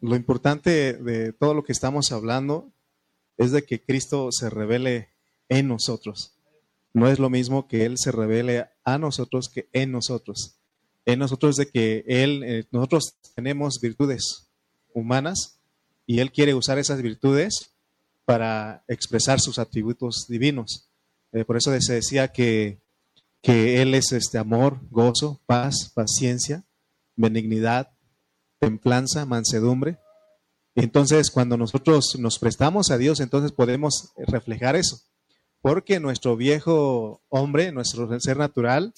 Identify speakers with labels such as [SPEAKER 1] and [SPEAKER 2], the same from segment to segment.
[SPEAKER 1] lo importante de todo lo que estamos hablando es de que Cristo se revele en nosotros. No es lo mismo que Él se revele a nosotros que en nosotros. En nosotros de que Él, eh, nosotros tenemos virtudes humanas y Él quiere usar esas virtudes para expresar sus atributos divinos. Eh, por eso se decía que, que Él es este amor, gozo, paz, paciencia, benignidad, templanza, mansedumbre. Entonces, cuando nosotros nos prestamos a Dios, entonces podemos reflejar eso. Porque nuestro viejo hombre, nuestro ser natural,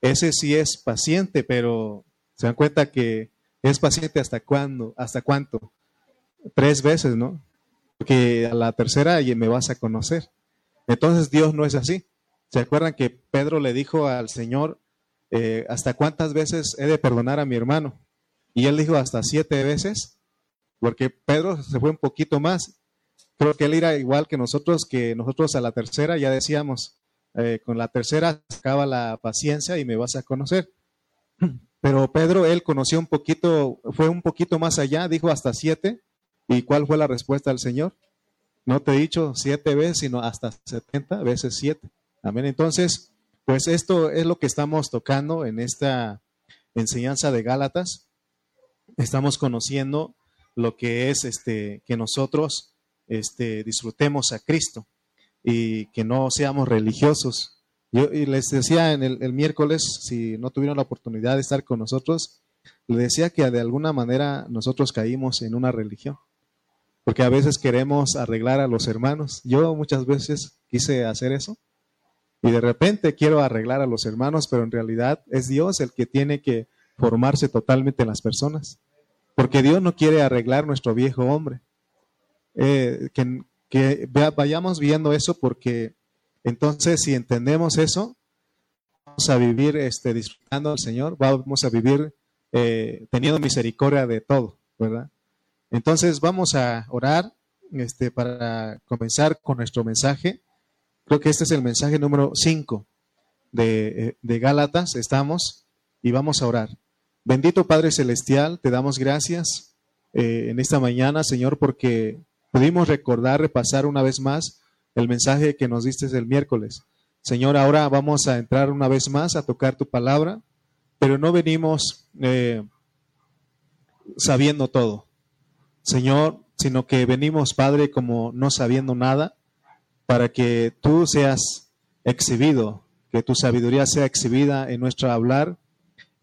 [SPEAKER 1] ese sí es paciente, pero se dan cuenta que es paciente hasta cuándo, hasta cuánto. Tres veces, ¿no? Porque a la tercera me vas a conocer. Entonces Dios no es así. ¿Se acuerdan que Pedro le dijo al Señor, eh, ¿hasta cuántas veces he de perdonar a mi hermano? Y él dijo, hasta siete veces porque Pedro se fue un poquito más. Creo que él era igual que nosotros, que nosotros a la tercera ya decíamos, eh, con la tercera acaba la paciencia y me vas a conocer. Pero Pedro, él conoció un poquito, fue un poquito más allá, dijo hasta siete. ¿Y cuál fue la respuesta del Señor? No te he dicho siete veces, sino hasta setenta veces siete. Amén. Entonces, pues esto es lo que estamos tocando en esta enseñanza de Gálatas. Estamos conociendo lo que es este, que nosotros este, disfrutemos a Cristo y que no seamos religiosos. Yo y les decía en el, miércoles, si no tuvieron la oportunidad de estar con nosotros, les decía que de alguna manera nosotros caímos en una religión, porque a veces queremos arreglar a los hermanos. Yo muchas veces quise hacer eso y de repente quiero arreglar a los hermanos, pero en realidad es Dios el que tiene que formarse totalmente en las personas. Porque Dios no quiere arreglar nuestro viejo hombre. Eh, que, vayamos viendo eso porque entonces si entendemos eso, vamos a vivir este, disfrutando al Señor, vamos a vivir eh, teniendo misericordia de todo, ¿verdad? Entonces vamos a orar este, para comenzar con nuestro mensaje. Creo que este es el mensaje número 5 de, eh, de Gálatas. Estamos y vamos a orar. Bendito Padre Celestial, te damos gracias eh, en esta mañana, Señor, porque pudimos recordar, repasar una vez más el mensaje que nos diste el miércoles. Señor, ahora vamos a entrar una vez más a tocar tu palabra, pero no venimos eh, sabiendo todo, Señor, sino que venimos, Padre, como no sabiendo nada, para que tú seas exhibido, que tu sabiduría sea exhibida en nuestro hablar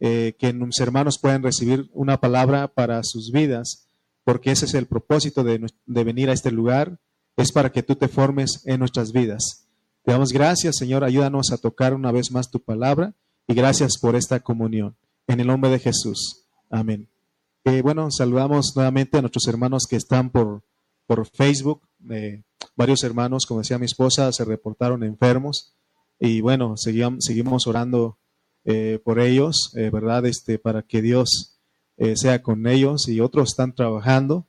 [SPEAKER 1] eh, que mis hermanos puedan recibir una palabra para sus vidas, porque ese es el propósito de, venir a este lugar, es para que tú te formes en nuestras vidas. Te damos gracias, Señor, ayúdanos a tocar una vez más tu palabra y gracias por esta comunión. En el nombre de Jesús. Amén. Eh, bueno, saludamos nuevamente a nuestros hermanos que están por, por Facebook. Eh, varios hermanos, como decía mi esposa, se reportaron enfermos. Y bueno, seguimos, seguimos orando eh, por ellos, eh, ¿verdad? Este, para que Dios eh, sea con ellos y otros están trabajando.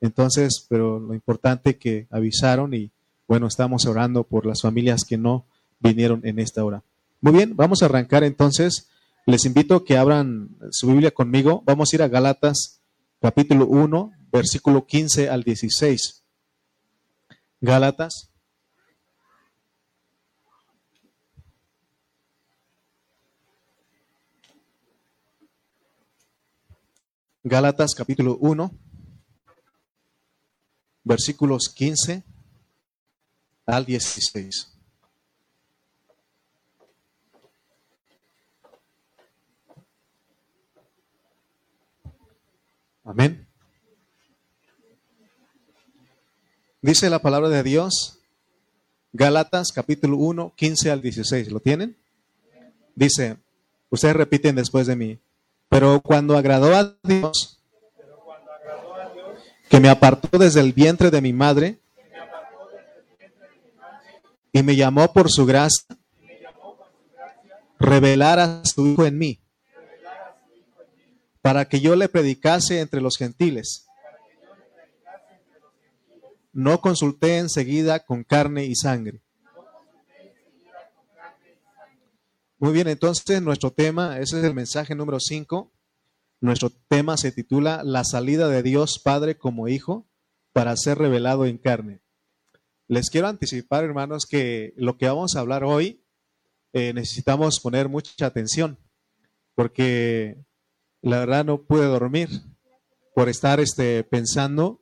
[SPEAKER 1] Entonces, pero lo importante que avisaron y bueno, estamos orando por las familias que no vinieron en esta hora. Muy bien, vamos a arrancar entonces. Les invito a que abran su Biblia conmigo. Vamos a ir a Galatas capítulo 1, versículo 15 al 16. Gálatas Gálatas capítulo 1, versículos 15 al 16. Amén. Dice la palabra de Dios, Gálatas capítulo 1, 15 al 16. ¿Lo tienen? Dice, ustedes repiten después de mí. Pero cuando agradó a Dios, que me apartó desde el vientre de mi madre y me llamó por su gracia, revelar a su Hijo en mí, para que yo le predicase entre los gentiles. No consulté enseguida con carne y sangre Muy bien, entonces nuestro tema, ese es el mensaje número 5. Nuestro tema se titula La salida de Dios Padre como Hijo para ser revelado en carne. Les quiero anticipar, hermanos, que lo que vamos a hablar hoy eh, necesitamos poner mucha atención, porque la verdad no pude dormir por estar este, pensando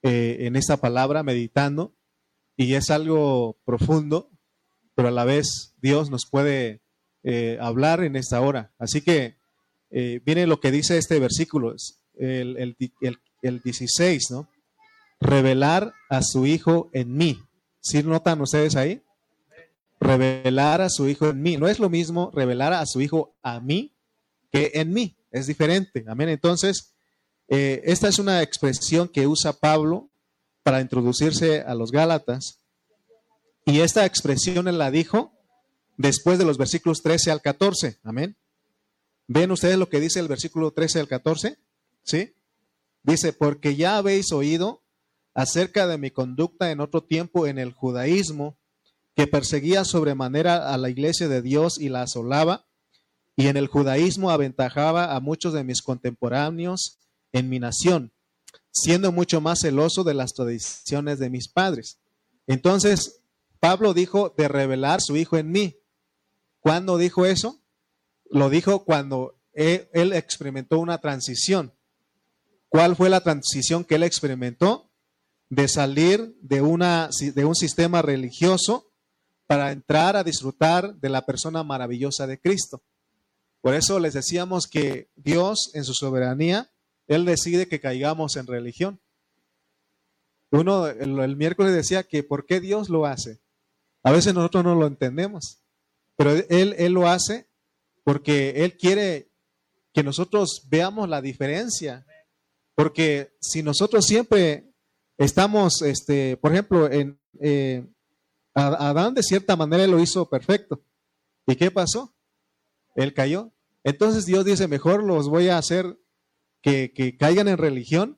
[SPEAKER 1] eh, en esta palabra, meditando, y es algo profundo, pero a la vez Dios nos puede eh, hablar en esta hora. Así que viene lo que dice este versículo, el, el, el, el 16, ¿no? Revelar a su Hijo en mí. ¿Sí notan ustedes ahí? Revelar a su Hijo en mí. No es lo mismo revelar a su Hijo a mí que en mí. Es diferente. Amén. Entonces, eh, esta es una expresión que usa Pablo para introducirse a los Gálatas. Y esta expresión él la dijo después de los versículos 13 al 14. Amén. ¿Ven ustedes lo que dice el versículo 13 al 14? ¿Sí? Dice, porque ya habéis oído acerca de mi conducta en otro tiempo en el judaísmo, que perseguía sobremanera a la iglesia de Dios y la asolaba, y en el judaísmo aventajaba a muchos de mis contemporáneos en mi nación, siendo mucho más celoso de las tradiciones de mis padres. Entonces, Pablo dijo de revelar su hijo en mí. ¿Cuándo dijo eso? Lo dijo cuando él, él experimentó una transición. ¿Cuál fue la transición que él experimentó? de salir de, una, de un sistema religioso para entrar a disfrutar de la persona maravillosa de Cristo. Por eso les decíamos que Dios en su soberanía, Él decide que caigamos en religión. Uno el, miércoles decía que ¿por qué Dios lo hace? A veces nosotros no lo entendemos, pero Él, lo hace porque Él quiere que nosotros veamos la diferencia. Porque si nosotros siempre Estamos, este, por ejemplo, en eh, Adán de cierta manera lo hizo perfecto. ¿Y qué pasó? Él cayó. Entonces Dios dice, mejor los voy a hacer que, que caigan en religión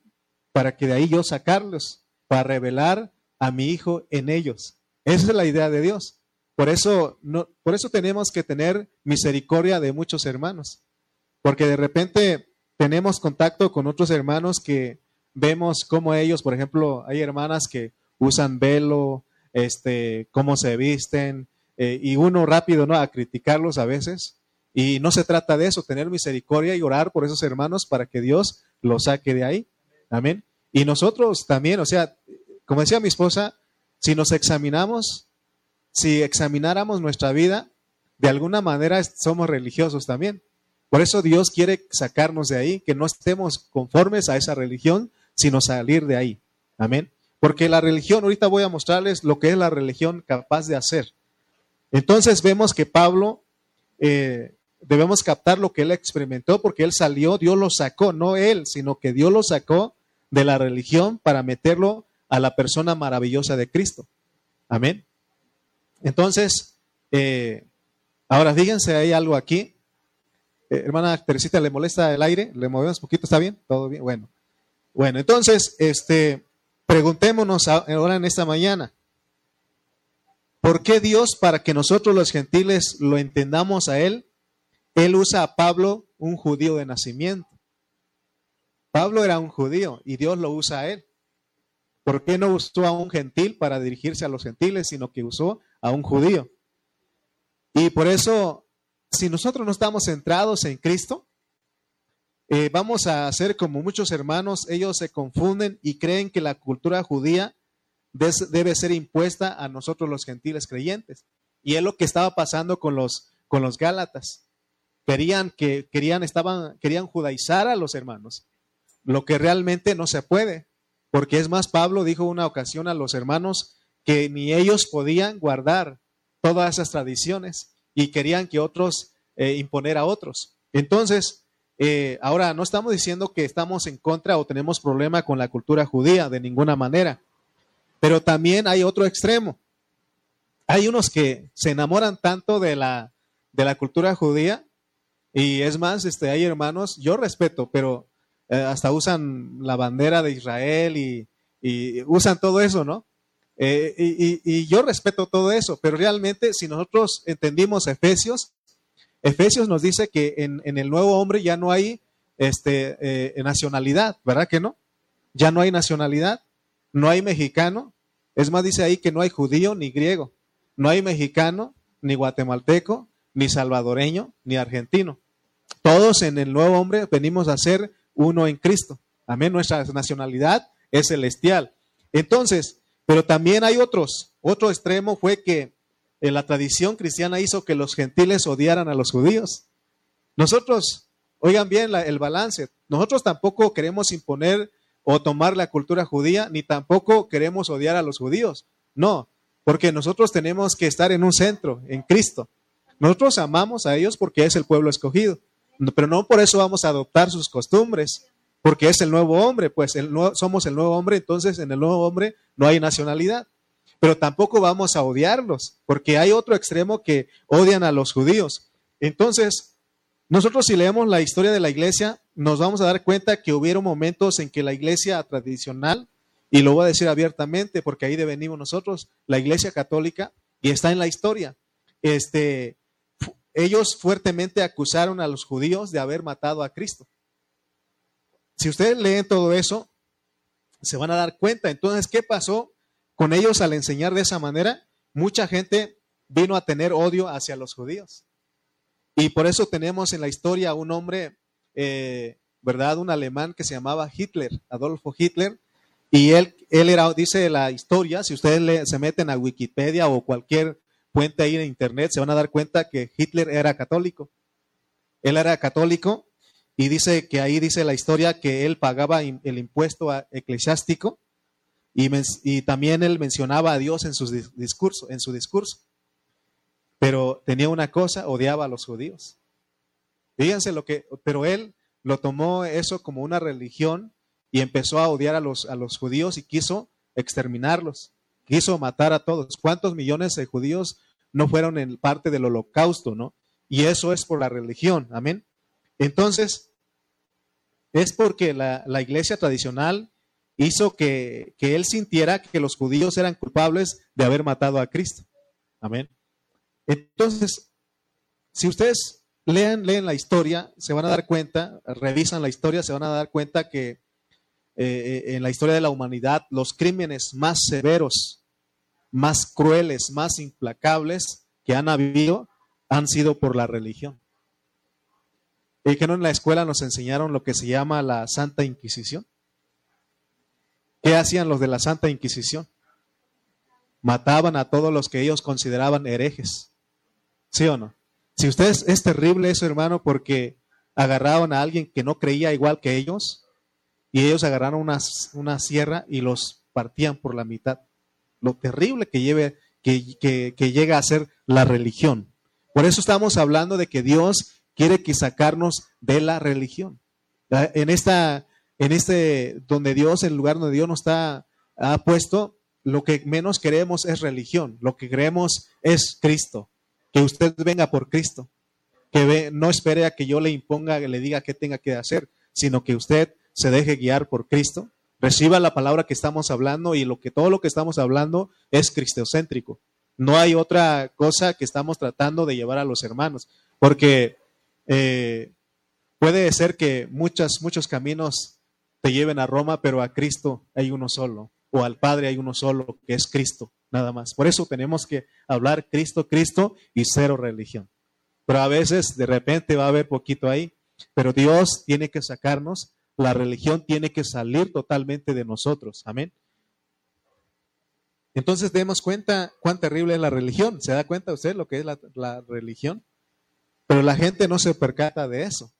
[SPEAKER 1] para que de ahí yo sacarlos, para revelar a mi hijo en ellos. Esa es la idea de Dios. Por eso, no, por eso tenemos que tener misericordia de muchos hermanos. Porque de repente tenemos contacto con otros hermanos que vemos cómo ellos, por ejemplo, hay hermanas que usan velo, este, cómo se visten, eh, y uno rápido, ¿no? A criticarlos a veces. Y no se trata de eso, tener misericordia y orar por esos hermanos para que Dios los saque de ahí. Amén. Y nosotros también, o sea, como decía mi esposa, si nos examinamos, si examináramos nuestra vida, de alguna manera somos religiosos también. Por eso Dios quiere sacarnos de ahí, que no estemos conformes a esa religión, sino salir de ahí. Amén. Porque la religión, ahorita voy a mostrarles lo que es la religión capaz de hacer. Entonces vemos que Pablo, eh, debemos captar lo que él experimentó porque él salió, Dios lo sacó, no él, sino que Dios lo sacó de la religión para meterlo a la persona maravillosa de Cristo. Amén. Entonces, eh, ahora fíjense, hay algo aquí. Eh, hermana Teresita, ¿le molesta el aire? ¿Le movemos un poquito? ¿Está bien? ¿Todo bien? Bueno. Bueno, entonces, este, preguntémonos ahora en esta mañana, ¿por qué Dios, para que nosotros los gentiles lo entendamos a Él, Él usa a Pablo, un judío de nacimiento? Pablo era un judío y Dios lo usa a Él. ¿Por qué no usó a un gentil para dirigirse a los gentiles, sino que usó a un judío? Y por eso, si nosotros no estamos centrados en Cristo, eh, vamos a hacer como muchos hermanos, ellos se confunden y creen que la cultura judía debe ser impuesta a nosotros los gentiles creyentes. Y es lo que estaba pasando con los, con los Gálatas. Querían que querían estaban querían judaizar a los hermanos, lo que realmente no se puede, porque es más Pablo dijo una ocasión a los hermanos que ni ellos podían guardar todas esas tradiciones y querían que otros eh, imponer a otros. Entonces, eh, ahora, no estamos diciendo que estamos en contra o tenemos problema con la cultura judía, de ninguna manera. Pero también hay otro extremo. Hay unos que se enamoran tanto de la, de la cultura judía y es más, este, hay hermanos, yo respeto, pero eh, hasta usan la bandera de Israel y, usan todo eso, ¿no? Eh, y, yo respeto todo eso, pero realmente si nosotros entendimos Efesios, Efesios nos dice que en, el nuevo hombre ya no hay este, eh, nacionalidad, ¿verdad que no? Ya no hay nacionalidad, no hay mexicano. Es más, dice ahí que no hay judío ni griego, no hay mexicano, ni guatemalteco, ni salvadoreño, ni argentino. Todos en el nuevo hombre venimos a ser uno en Cristo. Amén. Nuestra nacionalidad es celestial. Entonces, pero también hay otros. Otro extremo fue que en la tradición cristiana hizo que los gentiles odiaran a los judíos. Nosotros, oigan bien el balance, nosotros tampoco queremos imponer o tomar la cultura judía, ni tampoco queremos odiar a los judíos. No, porque nosotros tenemos que estar en un centro, en Cristo. Nosotros amamos a ellos porque es el pueblo escogido, pero no por eso vamos a adoptar sus costumbres, porque es el nuevo hombre, pues el somos el nuevo hombre, entonces en el nuevo hombre no hay nacionalidad. Pero tampoco vamos a odiarlos, porque hay otro extremo que odian a los judíos. Entonces, nosotros si leemos la historia de la iglesia, nos vamos a dar cuenta que hubieron momentos en que la iglesia tradicional, y lo voy a decir abiertamente porque ahí de venimos nosotros, la iglesia católica, y está en la historia, este, ellos fuertemente acusaron a los judíos de haber matado a Cristo. Si ustedes leen todo eso, se van a dar cuenta. Entonces, ¿qué pasó con ellos al enseñar de esa manera? Mucha gente vino a tener odio hacia los judíos. Y por eso tenemos en la historia un hombre, eh, ¿verdad? Un alemán que se llamaba Hitler, Adolfo Hitler. Y él, él era, dice la historia, si ustedes se meten a Wikipedia o cualquier puente ahí en internet, se van a dar cuenta que Hitler era católico. Él era católico y dice que ahí dice la historia que él pagaba el impuesto eclesiástico y, también él mencionaba a Dios en su discurso, en su discurso. Pero tenía una cosa, odiaba a los judíos. Fíjense lo que, pero él lo tomó eso como una religión y empezó a odiar a los, a los judíos y quiso exterminarlos quiso matar a todos. ¿Cuántos millones de judíos no fueron en parte del holocausto, no? Y eso es por la religión, amén. Entonces, es porque la, iglesia tradicional hizo que, él sintiera que los judíos eran culpables de haber matado a Cristo. Amén. Entonces, si ustedes leen la historia, se van a dar cuenta, revisan la historia, se van a dar cuenta que eh, eh, en la historia de la humanidad los crímenes más severos, más crueles, más implacables que han habido han sido por la religión. Y que no en la escuela nos enseñaron lo que se llama la Santa Inquisición. ¿Qué hacían los de la Santa Inquisición? Mataban a todos los que ellos consideraban herejes. ¿Sí o no? Si ustedes es terrible eso, hermano, porque agarraban a alguien que no creía igual que ellos y ellos agarraron una, una sierra y los partían por la mitad. Lo terrible que, lleve, que, que, llega a ser la religión. Por eso estamos hablando de que Dios quiere que sacarnos de la religión. En esta, en este, donde Dios, el lugar donde Dios nos está, ha puesto, lo que menos queremos es religión, lo que queremos es Cristo, que usted venga por Cristo, que no espere a que yo le imponga, le diga qué tenga que hacer, sino que usted se deje guiar por Cristo, reciba la palabra que estamos hablando y lo que todo lo que estamos hablando es cristocéntrico. No hay otra cosa que estamos tratando de llevar a los hermanos, porque eh, puede ser que muchos, muchos caminos te lleven a Roma, pero a Cristo hay uno solo, o al Padre hay uno solo, que es Cristo, nada más. Por eso tenemos que hablar Cristo, Cristo y cero religión. Pero a veces de repente va a haber poquito ahí, pero Dios tiene que sacarnos la religión tiene que salir totalmente de nosotros. Amén. Entonces demos cuenta cuán terrible es la religión. ¿Se da cuenta usted lo que es la, religión? Pero la gente no se percata de eso.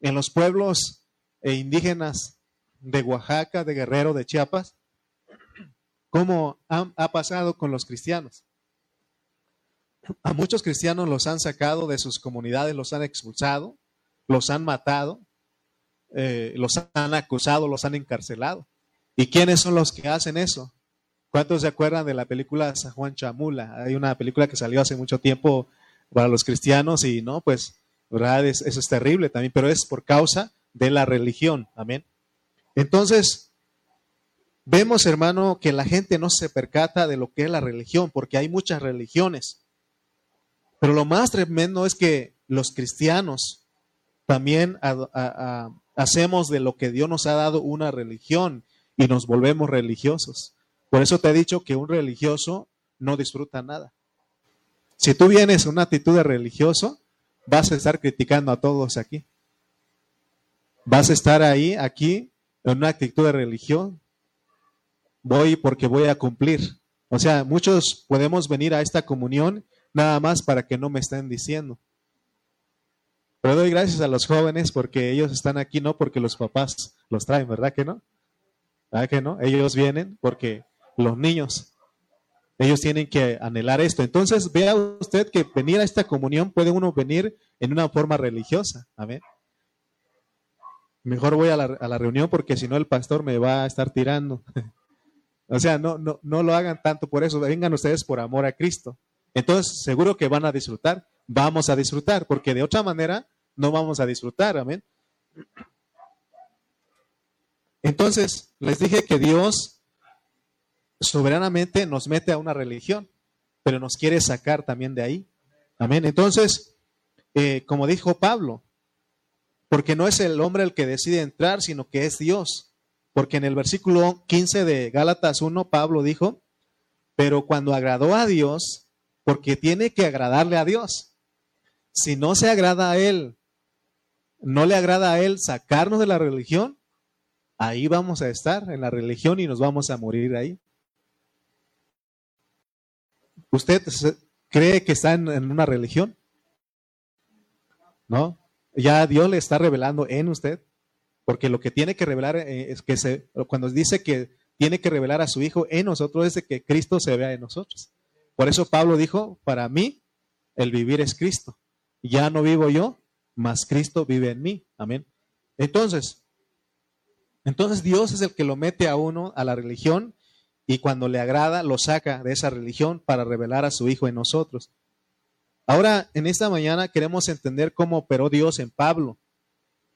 [SPEAKER 1] En los pueblos e indígenas de Oaxaca, de Guerrero, de Chiapas, ¿cómo ha pasado con los cristianos? A muchos cristianos los han sacado de sus comunidades, los han expulsado, los han matado, eh, los han acusado, los han encarcelado. ¿Y quiénes son los que hacen eso? ¿Cuántos se acuerdan de la película San Juan Chamula? Hay una película que salió hace mucho tiempo para los cristianos y no, pues, ¿verdad? eso es terrible también, pero es por causa de la religión. Amén. Entonces, vemos, hermano, que la gente no se percata de lo que es la religión, porque hay muchas religiones. Pero lo más tremendo es que los cristianos también hacemos de lo que Dios nos ha dado una religión y nos volvemos religiosos. Por eso te he dicho que un religioso no disfruta nada. Si tú vienes con una actitud de religioso, vas a estar criticando a todos aquí. Vas a estar ahí, aquí, en una actitud de religión. Voy porque voy a cumplir. O sea, muchos podemos venir a esta comunión nada más para que no me estén diciendo. Pero doy gracias a los jóvenes porque ellos están aquí no porque los papás los traen, ¿verdad que no? ¿Verdad que no? Ellos vienen porque los niños, ellos tienen que anhelar esto. Entonces, vea usted que venir a esta comunión puede uno venir en una forma religiosa. Amén. Mejor voy a la, reunión porque si no el pastor me va a estar tirando. o sea, no, no, no lo hagan tanto por eso. Vengan ustedes por amor a Cristo. Entonces, seguro que van a disfrutar. Vamos a disfrutar, porque de otra manera no vamos a disfrutar. Amén. Entonces, les dije que Dios soberanamente nos mete a una religión, pero nos quiere sacar también de ahí. Amén. Entonces, eh, como dijo Pablo, porque no es el hombre el que decide entrar, sino que es Dios. Porque en el versículo 15 de Gálatas 1, Pablo dijo, pero cuando agradó a Dios, porque tiene que agradarle a Dios. Si no se agrada a Él, no le agrada a Él sacarnos de la religión, ahí vamos a estar en la religión y nos vamos a morir ahí. ¿Usted cree que está en, una religión? ¿No? Ya Dios le está revelando en usted, porque lo que tiene que revelar eh, es que se, cuando dice que tiene que revelar a su Hijo en nosotros es de que Cristo se vea en nosotros. Por eso Pablo dijo, para mí el vivir es Cristo. Ya no vivo yo, mas Cristo vive en mí. Amén. Entonces, entonces Dios es el que lo mete a uno a la religión y cuando le agrada lo saca de esa religión para revelar a su Hijo en nosotros. Ahora, en esta mañana queremos entender cómo operó Dios en Pablo,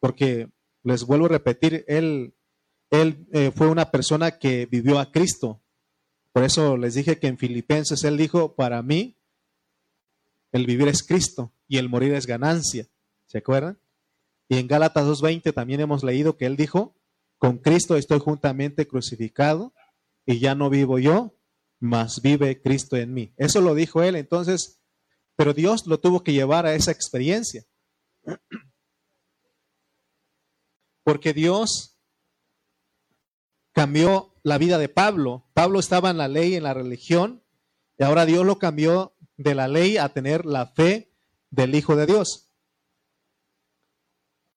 [SPEAKER 1] porque les vuelvo a repetir, él, él eh, fue una persona que vivió a Cristo. Por eso les dije que en Filipenses él dijo, para mí el vivir es Cristo y el morir es ganancia. ¿Se acuerdan? Y en Gálatas 2.20 también hemos leído que él dijo, con Cristo estoy juntamente crucificado y ya no vivo yo, mas vive Cristo en mí. Eso lo dijo él, entonces, pero Dios lo tuvo que llevar a esa experiencia. Porque Dios cambió la vida de Pablo. Pablo estaba en la ley, en la religión, y ahora Dios lo cambió de la ley a tener la fe del Hijo de Dios.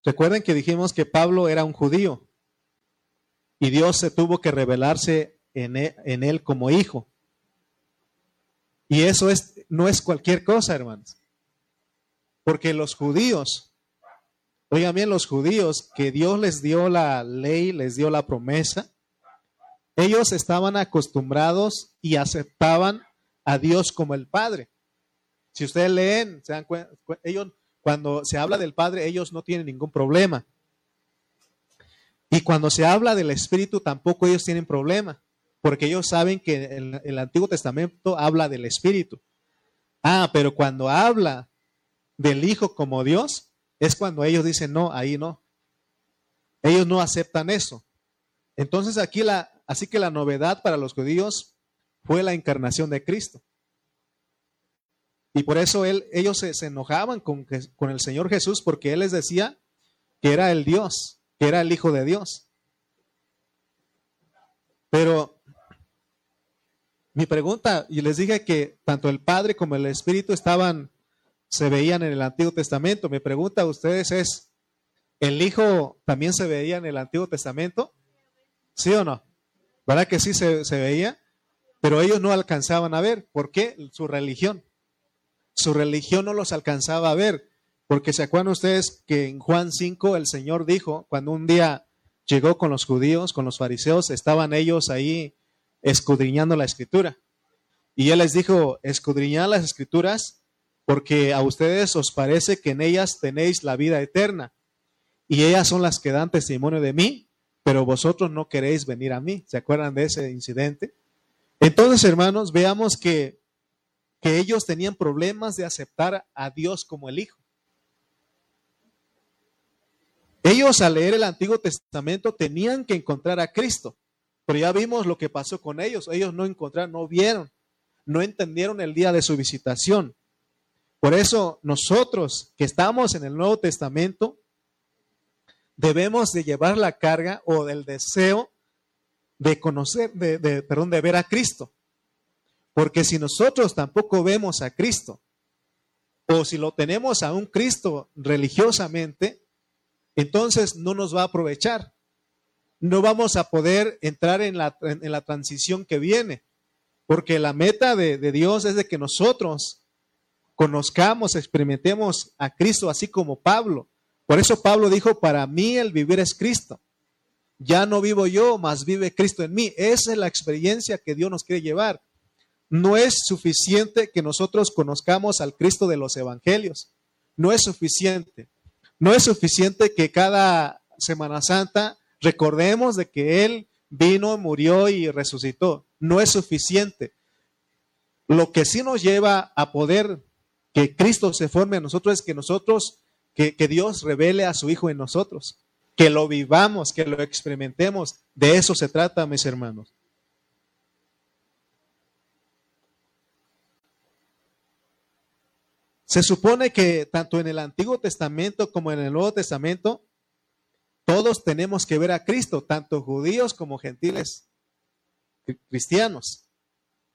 [SPEAKER 1] Recuerden que dijimos que Pablo era un judío y Dios se tuvo que revelarse e, en él, como hijo. Y eso es, no es cualquier cosa, hermanos. Porque los judíos, oigan bien, los judíos que Dios les dio la ley, les dio la promesa, ellos estaban acostumbrados y aceptaban a Dios como el Padre. Si ustedes leen, se dan cuenta, ellos, cuando se habla del Padre, ellos no tienen ningún problema. Y cuando se habla del Espíritu, tampoco ellos tienen problema porque ellos saben que el, Antiguo Testamento habla del Espíritu. Ah, pero cuando habla del Hijo como Dios, es cuando ellos dicen, no, ahí no. Ellos no aceptan eso. Entonces aquí la, así que la novedad para los judíos fue la encarnación de Cristo. Y por eso ellos se, se enojaban con, con el Señor Jesús porque Él les decía que era el Dios, que era el Hijo de Dios. Pero mi pregunta, y les dije que tanto el Padre como el Espíritu estaban, se veían en el Antiguo Testamento. Mi pregunta a ustedes es, ¿el Hijo también se veía en el Antiguo Testamento? ¿Sí o no? ¿Verdad que sí se, se veía? Pero ellos no alcanzaban a ver. ¿Por qué? Su religión. Su religión no los alcanzaba a ver. Porque se acuerdan ustedes que en Juan 5 el Señor dijo, cuando un día llegó con los judíos, con los fariseos, estaban ellos ahí escudriñando la escritura. Y él les dijo, escudriñad las escrituras porque a ustedes os parece que en ellas tenéis la vida eterna. Y ellas son las que dan testimonio de mí, pero vosotros no queréis venir a mí. ¿Se acuerdan de ese incidente? Entonces, hermanos, veamos que, que ellos tenían problemas de aceptar a Dios como el Hijo. Ellos al leer el Antiguo Testamento tenían que encontrar a Cristo, pero ya vimos lo que pasó con ellos. Ellos no encontraron, no vieron, no entendieron el día de su visitación. Por eso nosotros que estamos en el Nuevo Testamento debemos de llevar la carga o del deseo de conocer, de, perdón, de ver a Cristo. Porque si nosotros tampoco vemos a Cristo, o si lo tenemos a un Cristo religiosamente, entonces no nos va a aprovechar. No vamos a poder entrar en la, en la transición que viene, porque la meta de, de Dios es de que nosotros conozcamos, experimentemos a Cristo, así como Pablo. Por eso Pablo dijo, para mí el vivir es Cristo. Ya no vivo yo, mas vive Cristo en mí. Esa es la experiencia que Dios nos quiere llevar. No es suficiente que nosotros conozcamos al Cristo de los evangelios. No es suficiente. No es suficiente que cada Semana Santa recordemos de que Él vino, murió y resucitó. No es suficiente. Lo que sí nos lleva a poder que Cristo se forme a nosotros es que nosotros que, Dios revele a su Hijo en nosotros, que lo vivamos, que lo experimentemos. De eso se trata, mis hermanos. Se supone que tanto en el Antiguo Testamento como en el Nuevo Testamento, todos tenemos que ver a Cristo, tanto judíos como gentiles cristianos.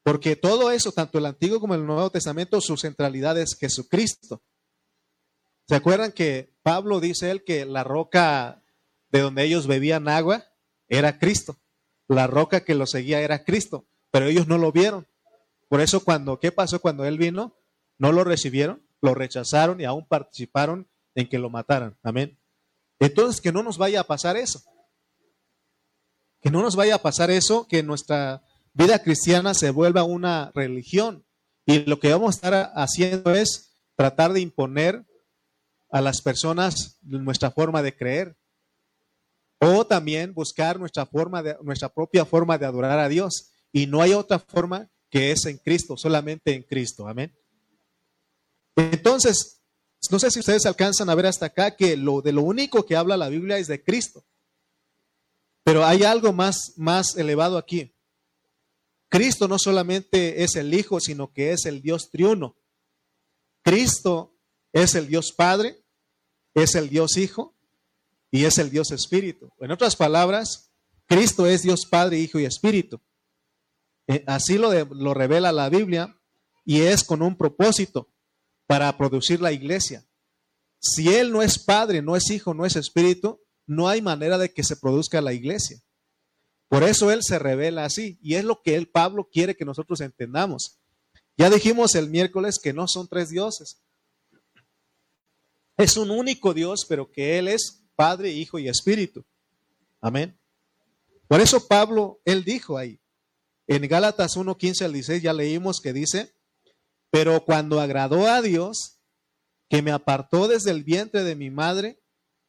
[SPEAKER 1] Porque todo eso, tanto el Antiguo como el Nuevo Testamento, su centralidad es Jesucristo. ¿Se acuerdan que Pablo dice él que la roca de donde ellos bebían agua era Cristo? La roca que lo seguía era Cristo, pero ellos no lo vieron. Por eso cuando, ¿qué pasó cuando él vino? No lo recibieron, lo rechazaron y aún participaron en que lo mataran. Amén. Entonces, que no nos vaya a pasar eso. Que no nos vaya a pasar eso, que nuestra vida cristiana se vuelva una religión. Y lo que vamos a estar haciendo es tratar de imponer a las personas nuestra forma de creer. O también buscar nuestra, forma de, nuestra propia forma de adorar a Dios. Y no hay otra forma que es en Cristo, solamente en Cristo. Amén. Entonces, no sé si ustedes alcanzan a ver hasta acá que lo de lo único que habla la Biblia es de Cristo. Pero hay algo más, más elevado aquí. Cristo no solamente es el Hijo, sino que es el Dios triuno. Cristo es el Dios Padre, es el Dios Hijo y es el Dios Espíritu. En otras palabras, Cristo es Dios Padre, Hijo y Espíritu. Eh, así lo, lo revela la Biblia y es con un propósito para producir la iglesia. Si Él no es Padre, no es Hijo, no es Espíritu, no hay manera de que se produzca la iglesia. Por eso Él se revela así y es lo que Él, Pablo, quiere que nosotros entendamos. Ya dijimos el miércoles que no son tres dioses, es un único Dios, pero que Él es Padre, Hijo y Espíritu. Amén. Por eso Pablo, él dijo ahí, en Gálatas 1, 15 al 16 ya leímos que dice, pero cuando agradó a Dios, que me apartó desde el vientre de mi madre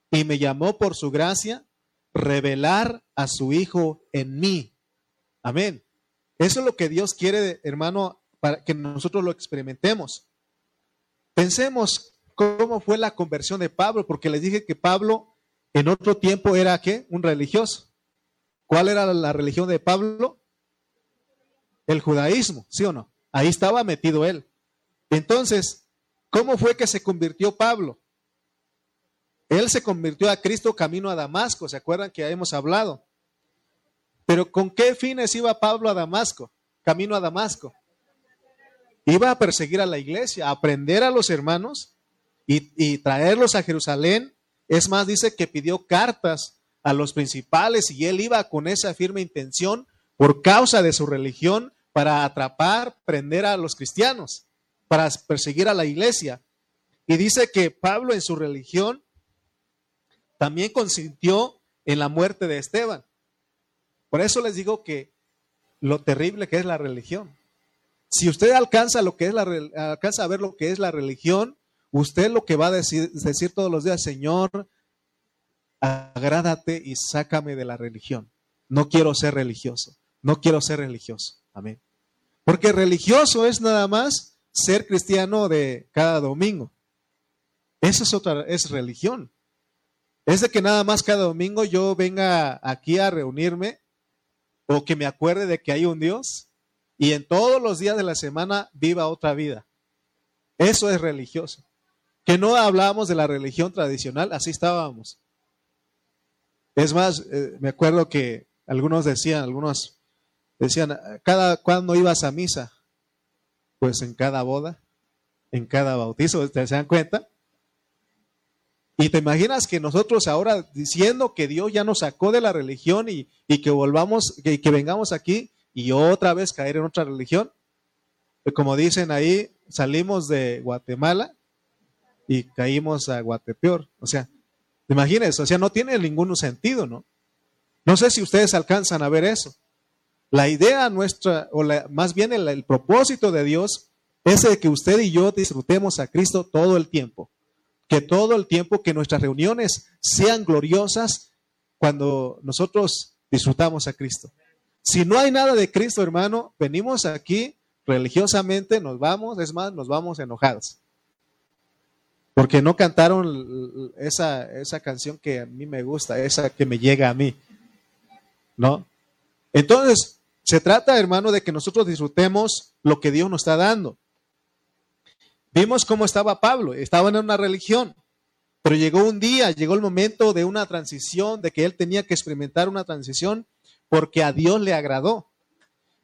[SPEAKER 1] y me llamó por su gracia, revelar a su Hijo en mí. Amén. Eso es lo que Dios quiere, hermano, para que nosotros lo experimentemos. Pensemos cómo fue la conversión de Pablo, porque les dije que Pablo en otro tiempo era ¿qué? Un religioso. ¿Cuál era la religión de Pablo? El judaísmo, ¿sí o no? Ahí estaba metido él. Entonces, ¿cómo fue que se convirtió Pablo? Él se convirtió a Cristo camino a Damasco, ¿se acuerdan que ya hemos hablado? Pero ¿con qué fines iba Pablo a Damasco? Camino a Damasco. Iba a perseguir a la iglesia, a aprender a los hermanos y, traerlos a Jerusalén. Es más, dice que pidió cartas a los principales y él iba con esa firme intención por causa de su religión para atrapar, prender a los cristianos, para perseguir a la iglesia. Y dice que Pablo en su religión también consintió en la muerte de Esteban. Por eso les digo que lo terrible que es la religión. Si usted alcanza lo que es la alcanza a ver lo que es la religión, Usted lo que va a decir, decir todos los días, Señor, agrádate y sácame de la religión. No quiero ser religioso. No quiero ser religioso. Amén. Porque religioso es nada más ser cristiano de cada domingo. Eso es otra, es religión. es de que nada más cada domingo yo venga aquí a reunirme o que me acuerde de que hay un Dios y en todos los días de la semana viva otra vida. Eso es religioso. Que no hablábamos de la religión tradicional, así estábamos. Es más, eh, me acuerdo que algunos decían, algunos decían, cada cuando ibas a misa, pues en cada boda, en cada bautizo, ¿te se dan cuenta? Y te imaginas que nosotros ahora diciendo que Dios ya nos sacó de la religión y, que volvamos, que, que, vengamos aquí y otra vez caer en otra religión. Pues como dicen ahí, salimos de Guatemala y caímos a Guatepeor. O sea, imagínense, o sea, no tiene ningún sentido, ¿no? No sé si ustedes alcanzan a ver eso. La idea nuestra, o más bien el, el propósito de Dios, es de que usted y yo disfrutemos a Cristo todo el tiempo que todo el tiempo que nuestras reuniones sean gloriosas cuando nosotros disfrutamos a Cristo. Si no hay nada de Cristo, hermano, venimos aquí religiosamente, nos vamos, es más, nos vamos enojados. Porque no cantaron esa, esa canción que a mí me gusta, esa que me llega a mí. ¿No? Entonces, se trata, hermano, de que nosotros disfrutemos lo que Dios nos está dando. Vimos cómo estaba Pablo, estaba en una religión, pero llegó un día, llegó el momento de una transición, de que él tenía que experimentar una transición porque a Dios le agradó.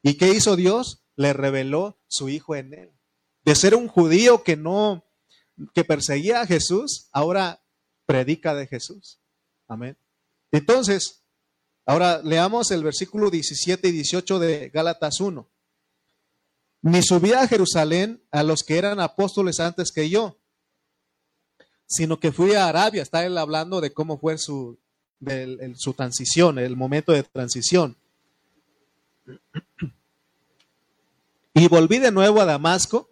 [SPEAKER 1] ¿Y qué hizo Dios? Le reveló su hijo en él. De ser un judío que no, que perseguía a Jesús, ahora predica de Jesús. Amén. Entonces, ahora leamos el versículo 17 y 18 de Gálatas 1 ni subí a Jerusalén a los que eran apóstoles antes que yo, sino que fui a Arabia. Está él hablando de cómo fue su, su transición, el momento de transición. Y volví de nuevo a Damasco.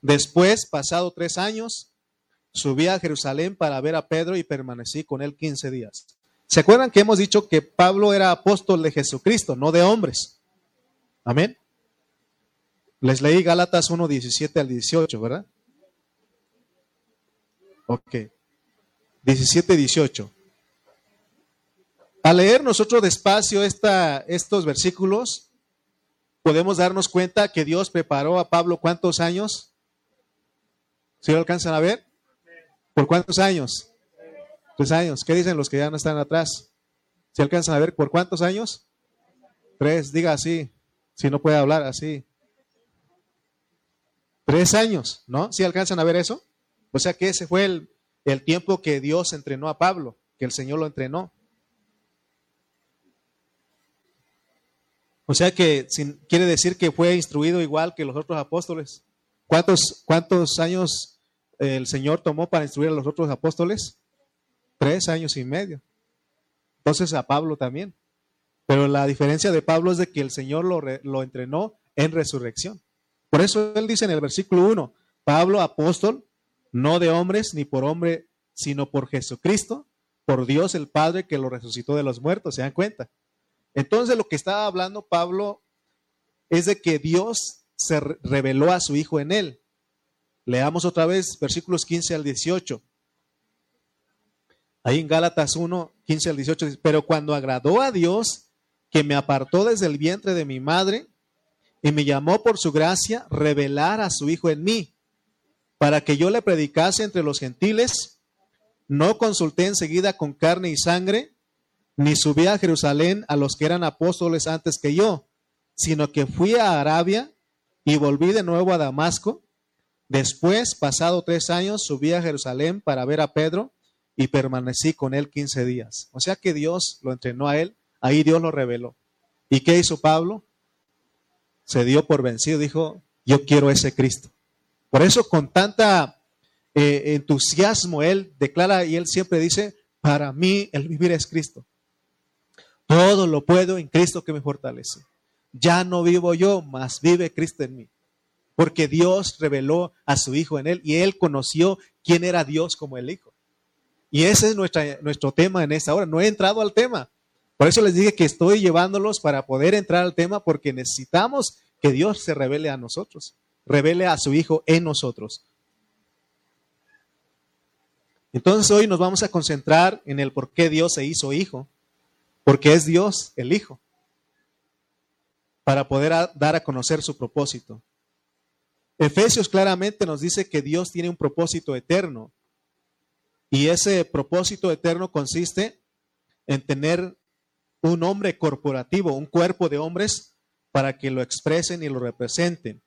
[SPEAKER 1] Después, pasado tres años, subí a Jerusalén para ver a Pedro y permanecí con él 15 días. ¿Se acuerdan que hemos dicho que Pablo era apóstol de Jesucristo, no de hombres? Amén. Les leí Gálatas 1, 17 al 18, ¿verdad? Ok. 17, 18. Al leer nosotros despacio esta, estos versículos, podemos darnos cuenta que Dios preparó a Pablo cuántos años. ¿Sí lo alcanzan a ver? ¿Por cuántos años? Tres años. ¿Qué dicen los que ya no están atrás? ¿Se alcanzan a ver por cuántos años? Tres, diga así. Si no puede hablar así. Tres años, ¿no? ¿Sí alcanzan a ver eso? O sea que ese fue el, el tiempo que Dios entrenó a Pablo, que el Señor lo entrenó. O sea que quiere decir que fue instruido igual que los otros apóstoles. ¿Cuántos, cuántos años el Señor tomó para instruir a los otros apóstoles? Tres años y medio. Entonces a Pablo también. Pero la diferencia de Pablo es de que el Señor lo, lo entrenó en resurrección. Por eso él dice en el versículo 1, Pablo, apóstol, no de hombres ni por hombre, sino por Jesucristo, por Dios el Padre que lo resucitó de los muertos, ¿se dan cuenta? Entonces lo que estaba hablando Pablo es de que Dios se reveló a su Hijo en él. Leamos otra vez versículos 15 al 18. Ahí en Gálatas 1, 15 al 18 pero cuando agradó a Dios, que me apartó desde el vientre de mi madre, y me llamó por su gracia revelar a su Hijo en mí, para que yo le predicase entre los gentiles. No consulté enseguida con carne y sangre, ni subí a Jerusalén a los que eran apóstoles antes que yo, sino que fui a Arabia y volví de nuevo a Damasco. Después, pasado tres años, subí a Jerusalén para ver a Pedro y permanecí con él quince días. O sea que Dios lo entrenó a él, ahí Dios lo reveló. ¿Y qué hizo Pablo? se dio por vencido, dijo, yo quiero ese Cristo. Por eso con tanta eh, entusiasmo él declara y él siempre dice, para mí el vivir es Cristo. Todo lo puedo en Cristo que me fortalece. Ya no vivo yo, mas vive Cristo en mí. Porque Dios reveló a su Hijo en él y él conoció quién era Dios como el Hijo. Y ese es nuestro tema en esta hora. No he entrado al tema, por eso les dije que estoy llevándolos para poder entrar al tema porque necesitamos que Dios se revele a nosotros, revele a su Hijo en nosotros. Entonces hoy nos vamos a concentrar en el por qué Dios se hizo hijo, porque es Dios el Hijo, para poder dar a conocer su propósito. Efesios claramente nos dice que Dios tiene un propósito eterno y ese propósito eterno consiste en tener un hombre corporativo, un cuerpo de hombres para que lo expresen y lo representen.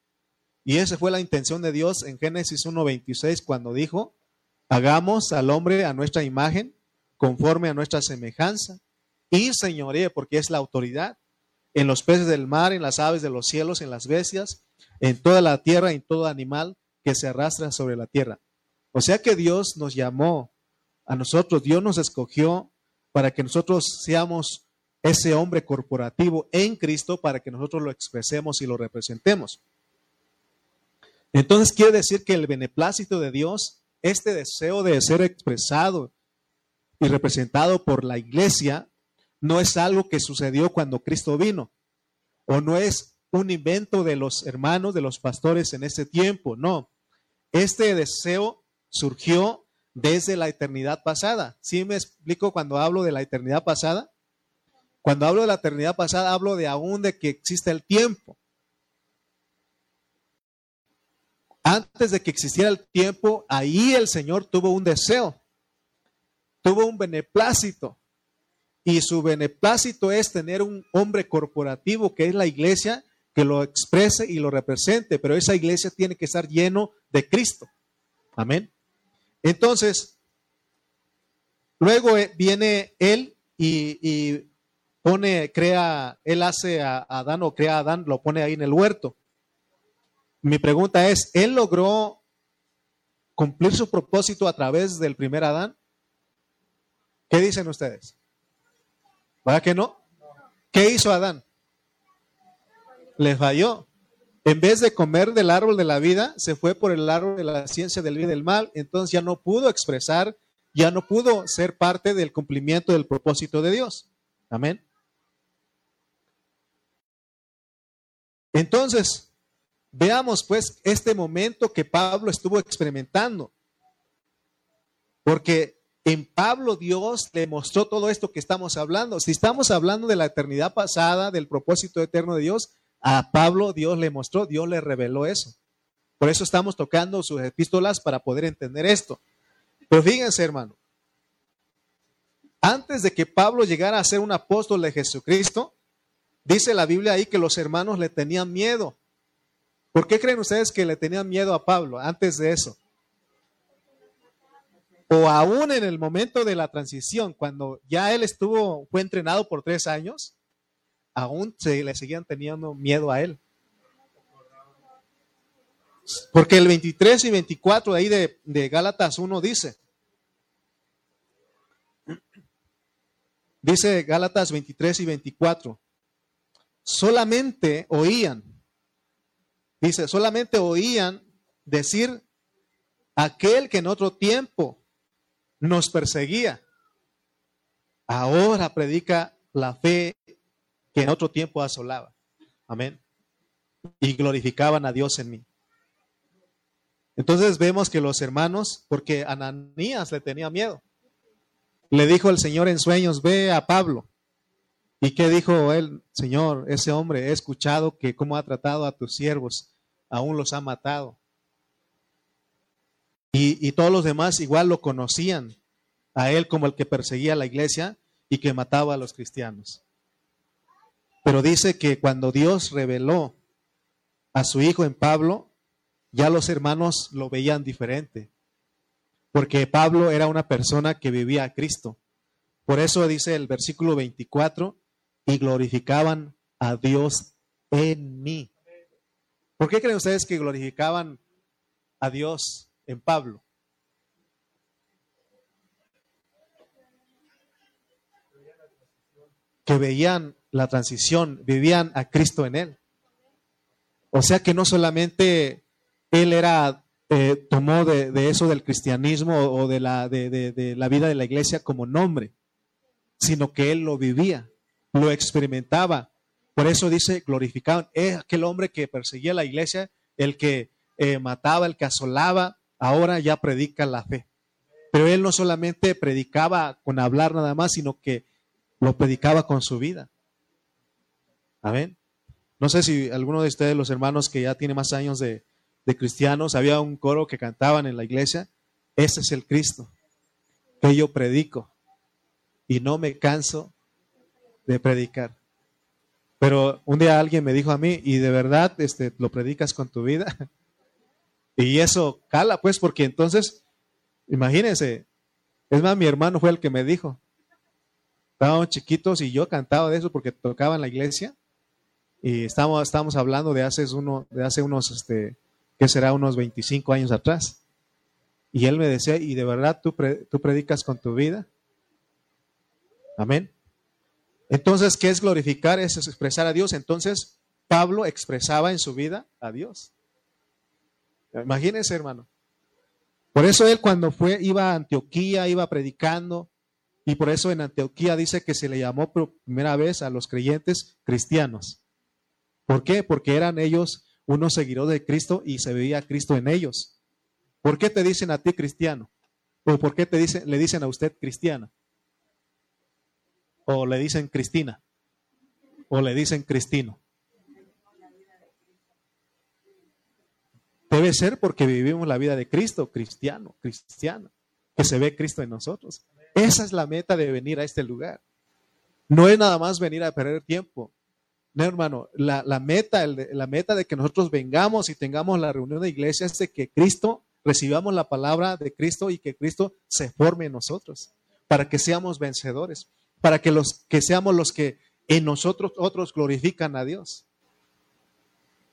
[SPEAKER 1] Y esa fue la intención de Dios en Génesis 1.26 cuando dijo, hagamos al hombre a nuestra imagen, conforme a nuestra semejanza, y señoree, porque es la autoridad, en los peces del mar, en las aves de los cielos, en las bestias, en toda la tierra, en todo animal que se arrastra sobre la tierra. O sea que Dios nos llamó a nosotros, Dios nos escogió para que nosotros seamos ese hombre corporativo en Cristo, para que nosotros lo expresemos y lo representemos. Entonces quiere decir que el beneplácito de Dios, este deseo de ser expresado y representado por la iglesia, no es algo que sucedió cuando Cristo vino, o no es un invento de los hermanos, de los pastores en ese tiempo, no. Este deseo surgió desde la eternidad pasada. ¿Sí me explico cuando hablo de la eternidad pasada? Cuando hablo de la eternidad pasada, hablo de aún de que existe el tiempo. Antes de que existiera el tiempo, ahí el Señor tuvo un deseo, tuvo un beneplácito. Y su beneplácito es tener un hombre corporativo que es la iglesia que lo exprese y lo represente, pero esa iglesia tiene que estar lleno de Cristo. Amén. Entonces, luego eh, viene él y, pone, crea, él hace a Adán o crea a Adán, lo pone ahí en el huerto. Mi pregunta es, ¿él logró cumplir su propósito a través del primer Adán? ¿Qué dicen ustedes? ¿Verdad que no? ¿Qué hizo Adán? Le falló. En vez de comer del árbol de la vida, se fue por el árbol de la ciencia del bien y del mal. Entonces ya no pudo expresar, ya no pudo ser parte del cumplimiento del propósito de Dios. Amén. Entonces, Veamos pues este momento que Pablo estuvo experimentando. Porque en Pablo Dios le mostró todo esto que estamos hablando. Si estamos hablando de la eternidad pasada, del propósito eterno de Dios, a Pablo Dios le mostró, Dios le reveló eso. Por eso estamos tocando sus epístolas para poder entender esto. Pero fíjense, hermano, antes de que Pablo llegara a ser un apóstol de Jesucristo, dice la Biblia ahí que los hermanos le tenían miedo. ¿Por qué creen ustedes que le tenían miedo a Pablo antes de eso? O aún en el momento de la transición, cuando ya él estuvo, fue entrenado por tres años, aún se le seguían teniendo miedo a él. Porque el 23 y 24 de ahí de, de Gálatas 1 dice, dice Gálatas 23 y 24, solamente oían Dice, solamente oían decir aquel que en otro tiempo nos perseguía. Ahora predica la fe que en otro tiempo asolaba. Amén. Y glorificaban a Dios en mí. Entonces vemos que los hermanos, porque Ananías le tenía miedo, le dijo el Señor en sueños, ve a Pablo. ¿Y qué dijo él? Señor, ese hombre, he escuchado que cómo ha tratado a tus siervos aún los ha matado. Y, todos los demás igual lo conocían a él como el que perseguía la iglesia y que mataba a los cristianos. Pero dice que cuando Dios reveló a su hijo en Pablo, ya los hermanos lo veían diferente, porque Pablo era una persona que vivía a Cristo. Por eso dice el versículo 24, y glorificaban a Dios en mí. ¿Por qué creen ustedes que glorificaban a Dios en Pablo? Que veían la transición, vivían a Cristo en él. O sea que no solamente él era, eh, tomó de, eso del cristianismo o de la, de la vida de la iglesia como nombre, sino que él lo vivía, lo experimentaba, por eso dice, glorificaban. Es aquel hombre que perseguía la iglesia, el que eh, mataba, el que asolaba, ahora ya predica la fe. Pero él no solamente predicaba con hablar nada más, sino que lo predicaba con su vida. Amén. No sé si alguno de ustedes, los hermanos que ya tiene más años de, de cristianos, había un coro que cantaban en la iglesia, ese es el Cristo que yo predico y no me canso de predicar. Pero un día alguien me dijo a mí, y de verdad este, lo predicas con tu vida. y eso cala, pues, porque entonces, imagínense, es más, mi hermano fue el que me dijo. Estábamos chiquitos y yo cantaba de eso porque tocaba en la iglesia. Y estamos, hablando de hace, uno, de hace unos, este, que será unos 25 años atrás. Y él me decía, ¿y de verdad tú, tú predicas con tu vida? Amén. Entonces, ¿qué es glorificar? Es expresar a Dios. Entonces, Pablo expresaba en su vida a Dios. Imagínense, hermano. Por eso él cuando fue, iba a Antioquía, iba predicando, y por eso en Antioquía dice que se le llamó por primera vez a los creyentes cristianos. ¿Por qué? Porque eran ellos unos seguidores de Cristo y se veía Cristo en ellos. ¿Por qué te dicen a ti cristiano? ¿O por qué te dicen, le dicen a usted cristiana? o le dicen Cristina, o le dicen Cristino. Debe ser porque vivimos la vida de Cristo, cristiano, cristiano, que se ve Cristo en nosotros. Esa es la meta de venir a este lugar. No es nada más venir a perder tiempo. No, hermano, la, meta, la meta de que nosotros vengamos y tengamos la reunión de iglesia es de que Cristo recibamos la palabra de Cristo y que Cristo se forme en nosotros para que seamos vencedores para que, los, que seamos los que en nosotros otros glorifican a Dios.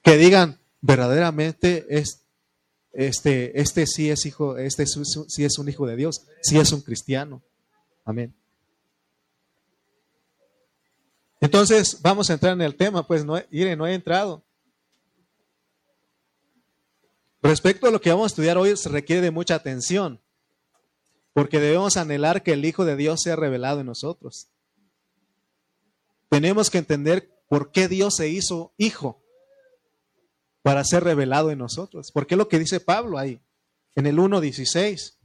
[SPEAKER 1] Que digan, verdaderamente es, este, este sí es hijo, este sí es un hijo de Dios, sí es un cristiano. Amén. Entonces, vamos a entrar en el tema, pues no, no he entrado. Respecto a lo que vamos a estudiar hoy, se requiere de mucha atención porque debemos anhelar que el Hijo de Dios sea revelado en nosotros. Tenemos que entender por qué Dios se hizo hijo para ser revelado en nosotros. Porque es lo que dice Pablo ahí, en el 1.16.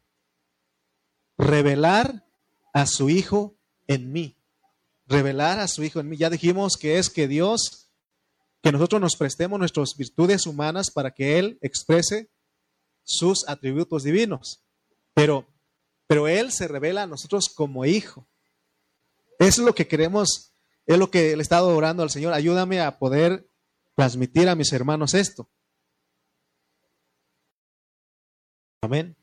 [SPEAKER 1] Revelar a su Hijo en mí. Revelar a su Hijo en mí. Ya dijimos que es que Dios, que nosotros nos prestemos nuestras virtudes humanas para que Él exprese sus atributos divinos. Pero pero Él se revela a nosotros como hijo. Eso es lo que queremos, es lo que le he estado orando al Señor. Ayúdame a poder transmitir a mis hermanos esto. Amén.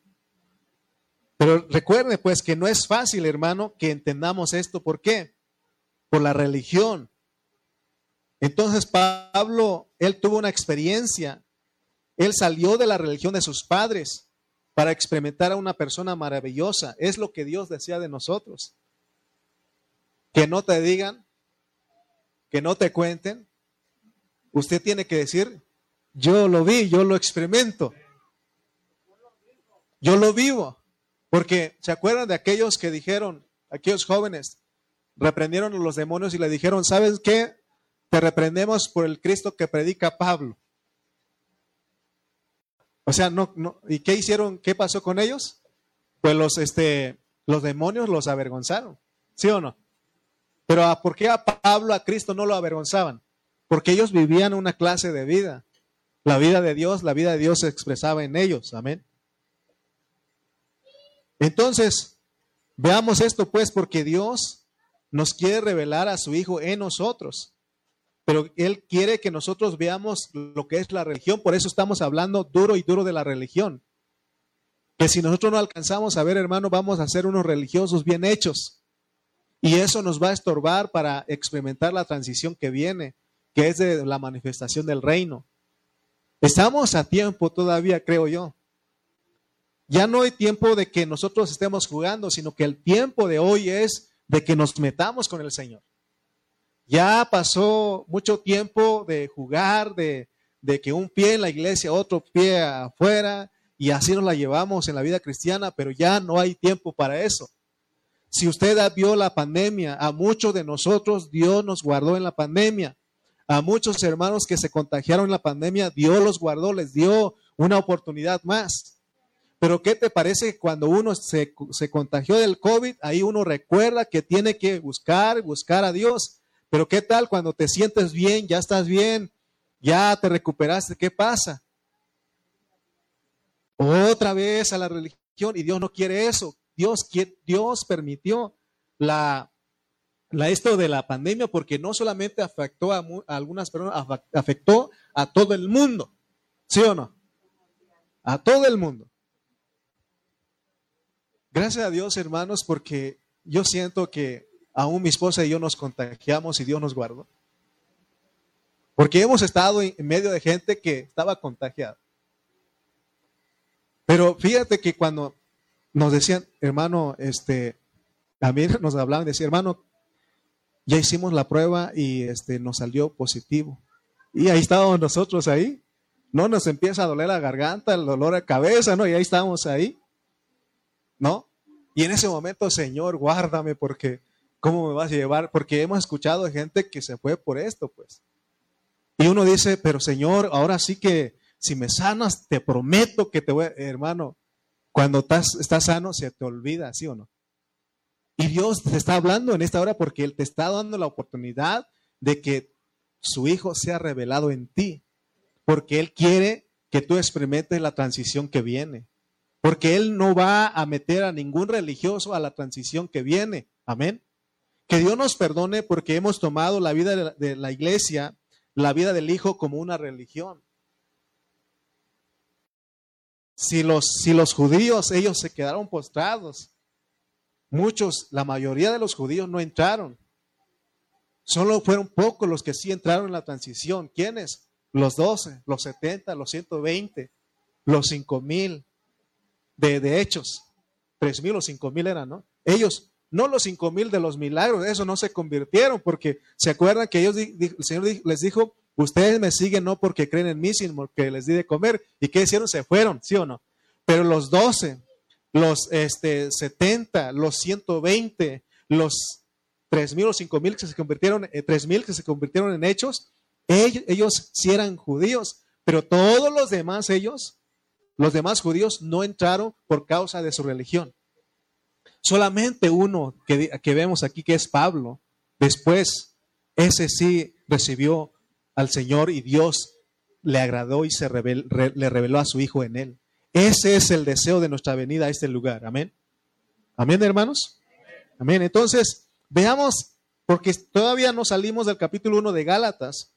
[SPEAKER 1] Pero recuerde pues que no es fácil, hermano, que entendamos esto. ¿Por qué? Por la religión. Entonces Pablo, él tuvo una experiencia. Él salió de la religión de sus padres para experimentar a una persona maravillosa. Es lo que Dios decía de nosotros. Que no te digan, que no te cuenten. Usted tiene que decir, yo lo vi, yo lo experimento. Yo lo vivo. Porque, ¿se acuerdan de aquellos que dijeron, aquellos jóvenes, reprendieron a los demonios y le dijeron, ¿sabes qué? Te reprendemos por el Cristo que predica Pablo. O sea, no, no, ¿y qué hicieron? ¿Qué pasó con ellos? Pues los, este, los demonios los avergonzaron, ¿sí o no? Pero ¿por qué a Pablo, a Cristo no lo avergonzaban? Porque ellos vivían una clase de vida. La vida de Dios, la vida de Dios se expresaba en ellos, amén. Entonces, veamos esto pues, porque Dios nos quiere revelar a su Hijo en nosotros pero Él quiere que nosotros veamos lo que es la religión, por eso estamos hablando duro y duro de la religión. Que si nosotros no alcanzamos a ver, hermano, vamos a ser unos religiosos bien hechos. Y eso nos va a estorbar para experimentar la transición que viene, que es de la manifestación del reino. Estamos a tiempo todavía, creo yo. Ya no hay tiempo de que nosotros estemos jugando, sino que el tiempo de hoy es de que nos metamos con el Señor. Ya pasó mucho tiempo de jugar, de, que un pie en la iglesia, otro pie afuera, y así nos la llevamos en la vida cristiana, pero ya no hay tiempo para eso. Si usted vio la pandemia, a muchos de nosotros Dios nos guardó en la pandemia. A muchos hermanos que se contagiaron en la pandemia, Dios los guardó, les dio una oportunidad más. Pero ¿qué te parece cuando uno se, se contagió del COVID? Ahí uno recuerda que tiene que buscar, buscar a Dios. Pero ¿qué tal cuando te sientes bien, ya estás bien, ya te recuperaste? ¿Qué pasa? Otra vez a la religión y Dios no quiere eso. Dios, Dios permitió la, la, esto de la pandemia porque no solamente afectó a, algunas personas, afectó a todo el mundo. ¿Sí o no? A todo el mundo. Gracias a Dios, hermanos, porque yo siento que aún mi esposa y yo nos contagiamos y Dios nos guardó. Porque hemos estado en medio de gente que estaba contagiada. Pero fíjate que cuando nos decían, hermano, este, a mí nos hablaban, decían, hermano, ya hicimos la prueba y este, nos salió positivo. Y ahí estábamos nosotros ahí. No nos empieza a doler la garganta, el dolor de cabeza, ¿no? Y ahí estábamos ahí. ¿No? Y en ese momento, Señor, guárdame porque ¿cómo me vas a llevar? Porque hemos escuchado gente que se fue por esto, pues. Y uno dice, pero Señor, ahora sí que si me sanas, te prometo que te voy, hermano, cuando estás, estás sano se te olvida, ¿sí o no? Y Dios te está hablando en esta hora porque Él te está dando la oportunidad de que su Hijo sea revelado en ti. Porque Él quiere que tú experimentes la transición que viene. Porque Él no va a meter a ningún religioso a la transición que viene. Amén. Que Dios nos perdone porque hemos tomado la vida de la iglesia, la vida del Hijo como una religión. Si los, si los judíos, ellos se quedaron postrados Muchos, la mayoría de los judíos no entraron. Solo fueron pocos los que sí entraron en la transición. ¿Quiénes? Los 12, los 70, los 120, los 5 mil de, hechos. 3 mil o 5 mil eran, ¿no? Ellos, no los 5 mil de los milagros, eso no se convirtieron porque se acuerdan que ellos, el Señor les dijo, ustedes me siguen no porque creen en mí, sino porque les di de comer. ¿Y qué hicieron? Se fueron, ¿sí o no? Pero los 12, los este, 70, los 120, los 3.000 o 5.000 que se convirtieron, eh, 3.000 que se convirtieron en hechos, ellos, ellos sí eran judíos, pero todos los demás ellos, los demás judíos no entraron por causa de su religión. Solamente uno que, que vemos aquí, que es Pablo, después, ese sí recibió al Señor y Dios le agradó y se le reveló a su Hijo en él. Ese es el deseo de nuestra venida a este lugar. Amén. Amén, hermanos. Amén. Entonces, veamos, porque todavía no salimos del capítulo 1 de Gálatas,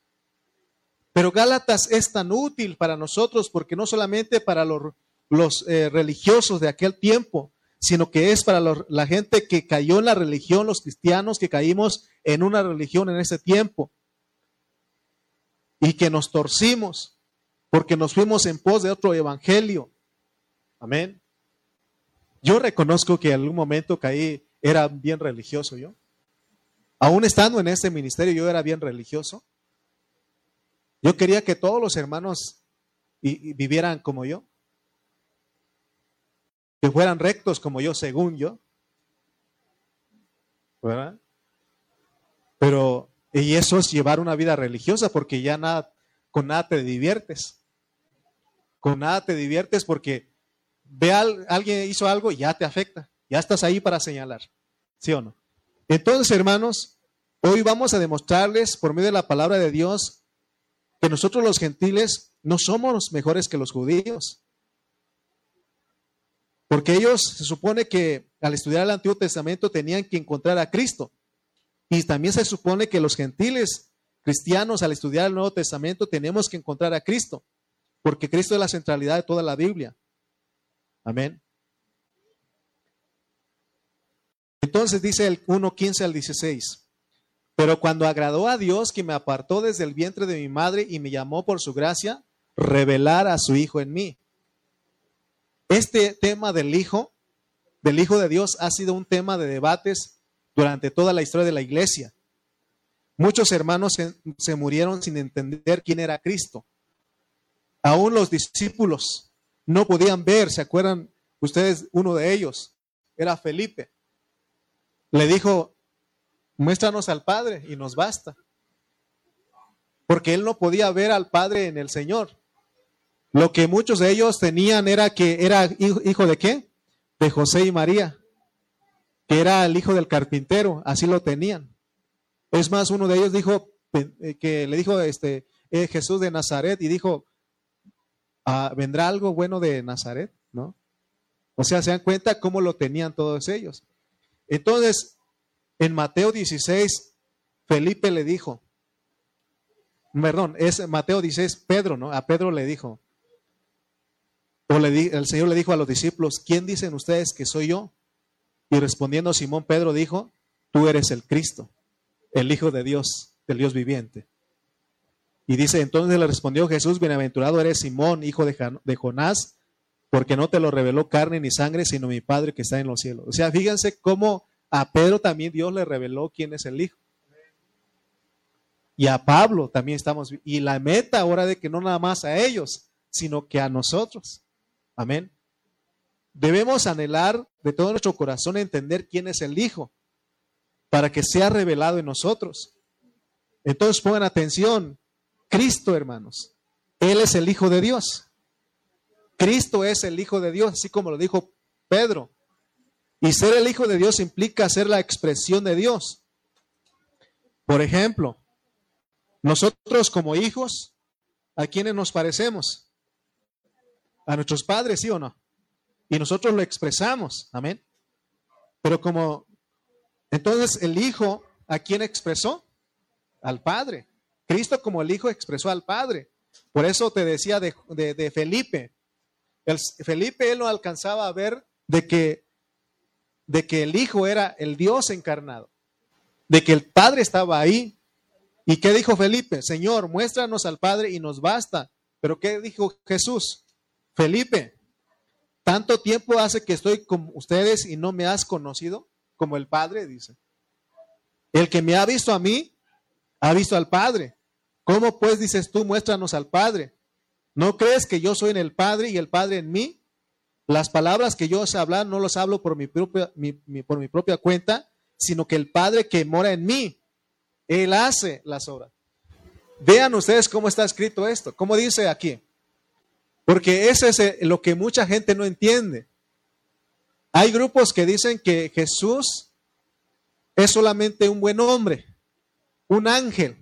[SPEAKER 1] pero Gálatas es tan útil para nosotros porque no solamente para los, eh, religiosos de aquel tiempo, sino que es para la gente que cayó en la religión, los cristianos que caímos en una religión en ese tiempo y que nos torcimos porque nos fuimos en pos de otro evangelio Amén. Yo reconozco que en algún momento caí, era bien religioso yo. Aún estando en este ministerio, yo era bien religioso. Yo quería que todos los hermanos vivieran como yo. Que fueran rectos como yo, según yo. ¿Verdad? Pero, y eso es llevar una vida religiosa, porque ya nada, con nada te diviertes. Con nada te diviertes porque ve alguien hizo algo y ya te afecta. Ya estás ahí para señalar. ¿Sí o no? Entonces, hermanos, hoy vamos a demostrarles por medio de la palabra de Dios que nosotros los gentiles no somos mejores que los judíos. Porque ellos se supone que al estudiar el Antiguo Testamento tenían que encontrar a Cristo. Y también se supone que los gentiles cristianos al estudiar el Nuevo Testamento tenemos que encontrar a Cristo. Porque Cristo es la centralidad de toda la Biblia. Amén. Entonces dice el 1.15 al 16. Pero cuando agradó a Dios que me apartó desde el vientre de mi madre y me llamó por su gracia, revelar a su Hijo en mí. Este tema del Hijo, del Hijo de Dios, ha sido un tema de debates durante toda la historia de la iglesia. Muchos hermanos se, se murieron sin entender quién era Cristo. Aún los discípulos no podían ver, ¿se acuerdan ustedes? Uno de ellos era Felipe. Le dijo, muéstranos al Padre y nos basta. Porque él no podía ver al Padre en el Señor. Lo que muchos de ellos tenían era que era hijo de qué? De José y María, que era el hijo del carpintero, así lo tenían. Es más, uno de ellos dijo eh, que le dijo este eh, Jesús de Nazaret y dijo, ah, ¿vendrá algo bueno de Nazaret? ¿No? O sea, se dan cuenta cómo lo tenían todos ellos. Entonces, en Mateo 16, Felipe le dijo, perdón, es Mateo 16, Pedro, ¿no? A Pedro le dijo, o le el Señor le dijo a los discípulos, ¿quién dicen ustedes que soy yo? Y respondiendo Simón Pedro dijo, tú eres el Cristo, el Hijo de Dios, del Dios viviente. Y dice, entonces le respondió Jesús, bienaventurado eres Simón, hijo de Jonás, porque no te lo reveló carne ni sangre, sino mi Padre que está en los cielos. O sea, fíjense cómo a Pedro también Dios le reveló quién es el Hijo. Y a Pablo también estamos. Y la meta ahora de que no nada más a ellos, sino que a nosotros. Amén. Debemos anhelar de todo nuestro corazón entender quién es el Hijo, para que sea revelado en nosotros. Entonces pongan atención, Cristo, hermanos, Él es el Hijo de Dios. Cristo es el Hijo de Dios, así como lo dijo Pedro. Y ser el Hijo de Dios implica ser la expresión de Dios. Por ejemplo, nosotros como hijos, ¿a quiénes nos parecemos? A nuestros padres, ¿sí o no? Y nosotros lo expresamos, amén. Pero como, entonces el Hijo, ¿a quién expresó? Al Padre. Cristo como el Hijo expresó al Padre. Por eso te decía de, de Felipe. El, Felipe él no alcanzaba a ver de que de que el Hijo era el Dios encarnado, de que el Padre estaba ahí. ¿Y qué dijo Felipe? Señor, muéstranos al Padre y nos basta. Pero ¿qué dijo Jesús? Felipe, tanto tiempo hace que estoy con ustedes y no me has conocido como el Padre, dice. El que me ha visto a mí, ha visto al Padre. ¿Cómo pues dices tú, muéstranos al Padre? ¿No crees que yo soy en el Padre y el Padre en mí? Las palabras que yo sé hablar no las hablo por mi, propia, por mi propia cuenta, sino que el Padre que mora en mí, Él hace las obras. Vean ustedes cómo está escrito esto, cómo dice aquí. Porque eso es eh, lo que mucha gente no entiende. Hay grupos que dicen que Jesús es solamente un buen hombre, un ángel.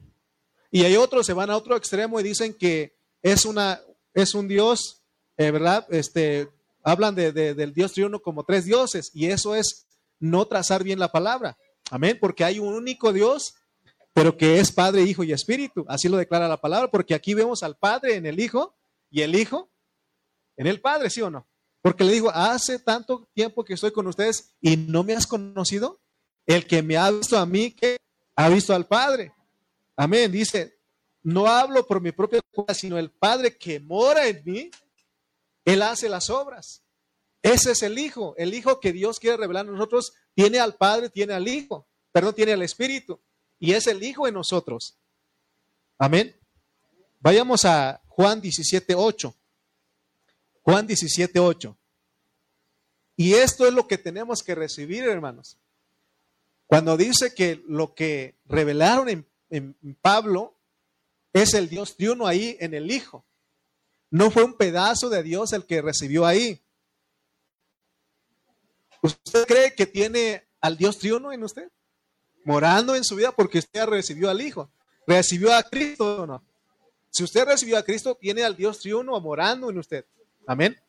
[SPEAKER 1] Y hay otros se van a otro extremo y dicen que es una es un Dios, eh, ¿verdad? Este hablan de, del Dios triuno como tres dioses y eso es no trazar bien la palabra. Amén, porque hay un único Dios, pero que es Padre, Hijo y Espíritu. Así lo declara la palabra, porque aquí vemos al Padre en el Hijo y el Hijo en el Padre, ¿sí o no? Porque le digo, hace tanto tiempo que estoy con ustedes y no me has conocido. El que me ha visto a mí, que ha visto al Padre. Amén. Dice, no hablo por mi propia cuenta, sino el Padre que mora en mí, él hace las obras. Ese es el Hijo. El Hijo que Dios quiere revelar a nosotros tiene al Padre, tiene al Hijo. Perdón, tiene al Espíritu. Y es el Hijo en nosotros. Amén. Vayamos a Juan 17, 8. Juan 17, 8. Y esto es lo que tenemos que recibir, hermanos. Cuando dice que lo que revelaron en, en Pablo es el Dios de uno ahí en el Hijo. No fue un pedazo de Dios el que recibió ahí. ¿Usted cree que tiene al Dios triuno en usted? Morando en su vida porque usted recibió al Hijo. ¿Recibió a Cristo o no? Si usted recibió a Cristo, tiene al Dios triuno morando en usted. Amén.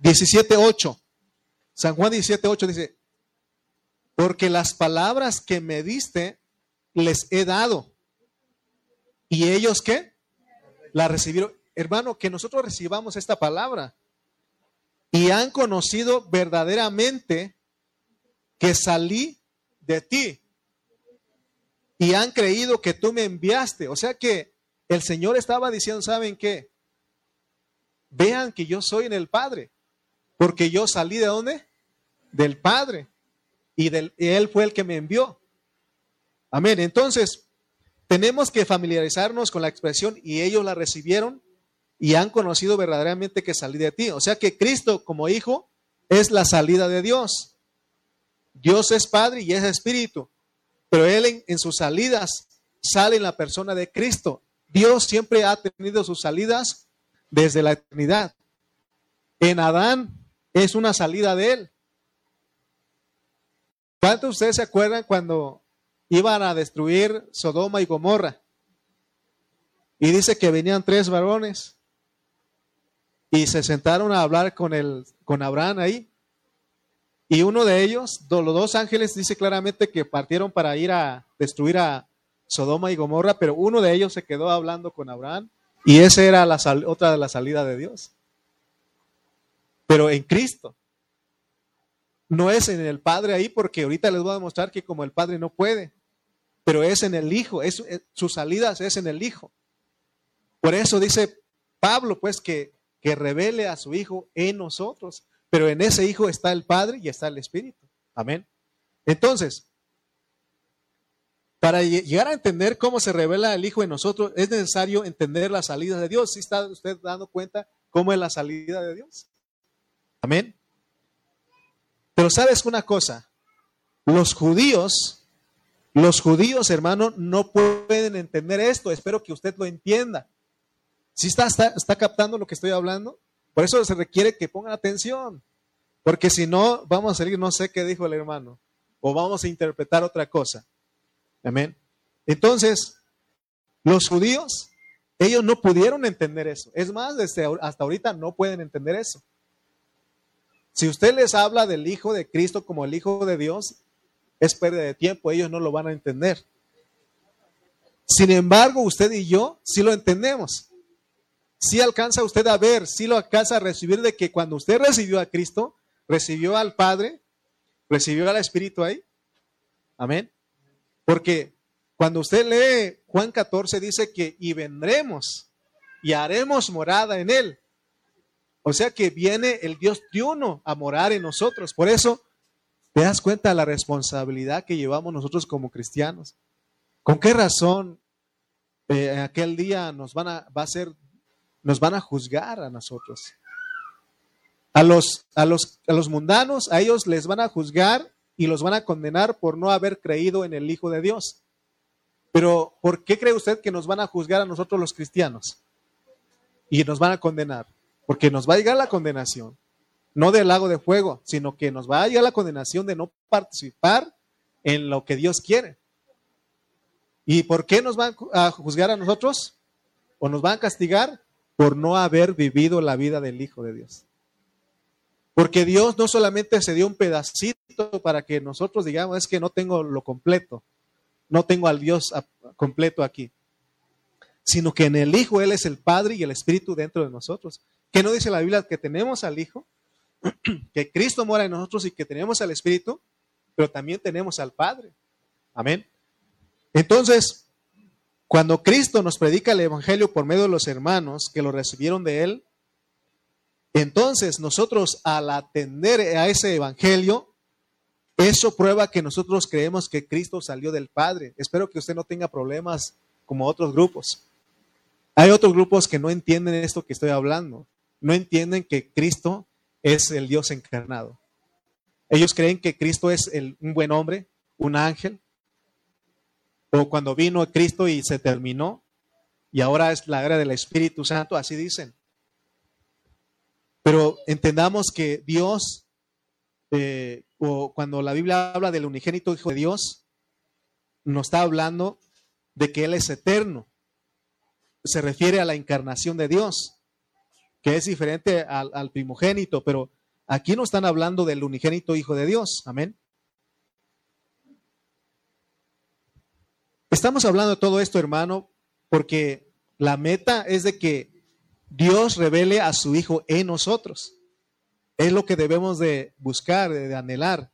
[SPEAKER 1] 17.8. San Juan 17.8 dice, porque las palabras que me diste les he dado. ¿Y ellos qué? La recibieron. Hermano, que nosotros recibamos esta palabra y han conocido verdaderamente que salí de ti y han creído que tú me enviaste. O sea que el Señor estaba diciendo, ¿saben qué? Vean que yo soy en el Padre, porque yo salí de dónde? Del Padre y, del, y Él fue el que me envió. Amén. Entonces, tenemos que familiarizarnos con la expresión y ellos la recibieron y han conocido verdaderamente que salí de ti. O sea que Cristo como hijo es la salida de Dios. Dios es Padre y es Espíritu, pero Él en, sus salidas sale en la persona de Cristo, Dios siempre ha tenido sus salidas desde la eternidad. En Adán es una salida de él. ¿Cuántos de ustedes se acuerdan cuando iban a destruir Sodoma y Gomorra? Y dice que venían tres varones y se sentaron a hablar con, el, con Abraham ahí. Y uno de ellos, los dos ángeles, dice claramente que partieron para ir a destruir a Sodoma y Gomorra, pero uno de ellos se quedó hablando con Abraham y esa era la otra de la salida de Dios. Pero en Cristo. No es en el Padre ahí, porque ahorita les voy a demostrar que como el Padre no puede, pero es en el Hijo, es, sus salidas es en el Hijo. Por eso dice Pablo, pues, que, que revele a su Hijo en nosotros. Pero en ese Hijo está el Padre y está el Espíritu. Amén. Entonces, para llegar a entender cómo se revela el Hijo en nosotros, es necesario entender la salida de Dios. ¿Sí está usted dando cuenta cómo es la salida de Dios? Amén. Pero sabes una cosa, los judíos, los judíos, hermano, no pueden entender esto. Espero que usted lo entienda. ¿Sí está, está, captando lo que estoy hablando? Por eso se requiere que pongan atención, porque si no, vamos a salir, no sé qué dijo el hermano, o vamos a interpretar otra cosa. Amén. Entonces, los judíos, ellos no pudieron entender eso. Es más, desde hasta ahorita no pueden entender eso. Si usted les habla del Hijo de Cristo como el Hijo de Dios, es pérdida de tiempo, ellos no lo van a entender. Sin embargo, usted y yo sí lo entendemos si alcanza usted a ver, si lo alcanza a recibir de que cuando usted recibió a Cristo, recibió al Padre, recibió al Espíritu ahí. Amén. Porque cuando usted lee Juan 14 dice que y vendremos y haremos morada en él. O sea que viene el Dios triuno a morar en nosotros. Por eso te das cuenta de la responsabilidad que llevamos nosotros como cristianos. ¿Con qué razón eh, aquel día nos van a, va a ser nos van a juzgar a nosotros. A los, a los, a los mundanos, a ellos les van a juzgar y los van a condenar por no haber creído en el Hijo de Dios. Pero, ¿por qué cree usted que nos van a juzgar a nosotros los cristianos? Y nos van a condenar. Porque nos va a llegar la condenación, no del lago de fuego, sino que nos va a llegar la condenación de no participar en lo que Dios quiere. ¿Y por qué nos van a juzgar a nosotros? ¿O nos van a castigar? por no haber vivido la vida del Hijo de Dios. Porque Dios no solamente se dio un pedacito para que nosotros digamos, es que no tengo lo completo, no tengo al Dios completo aquí, sino que en el Hijo Él es el Padre y el Espíritu dentro de nosotros. ¿Qué no dice la Biblia? Que tenemos al Hijo, que Cristo mora en nosotros y que tenemos al Espíritu, pero también tenemos al Padre. Amén. Entonces, cuando Cristo nos predica el Evangelio por medio de los hermanos que lo recibieron de Él, entonces nosotros al atender a ese Evangelio, eso prueba que nosotros creemos que Cristo salió del Padre. Espero que usted no tenga problemas como otros grupos. Hay otros grupos que no entienden esto que estoy hablando. No entienden que Cristo es el Dios encarnado. Ellos creen que Cristo es un buen hombre, un ángel, o cuando vino Cristo y se terminó, y ahora es la era del Espíritu Santo, así dicen. Pero entendamos que Dios, eh, o cuando la Biblia habla del unigénito Hijo de Dios, nos está hablando de que Él es eterno. Se refiere a la encarnación de Dios, que es diferente al, primogénito, pero aquí no están hablando del unigénito Hijo de Dios. Amén. Estamos hablando de todo esto, hermano, porque la meta es de que Dios revele a su Hijo en nosotros. Es lo que debemos de buscar, de anhelar.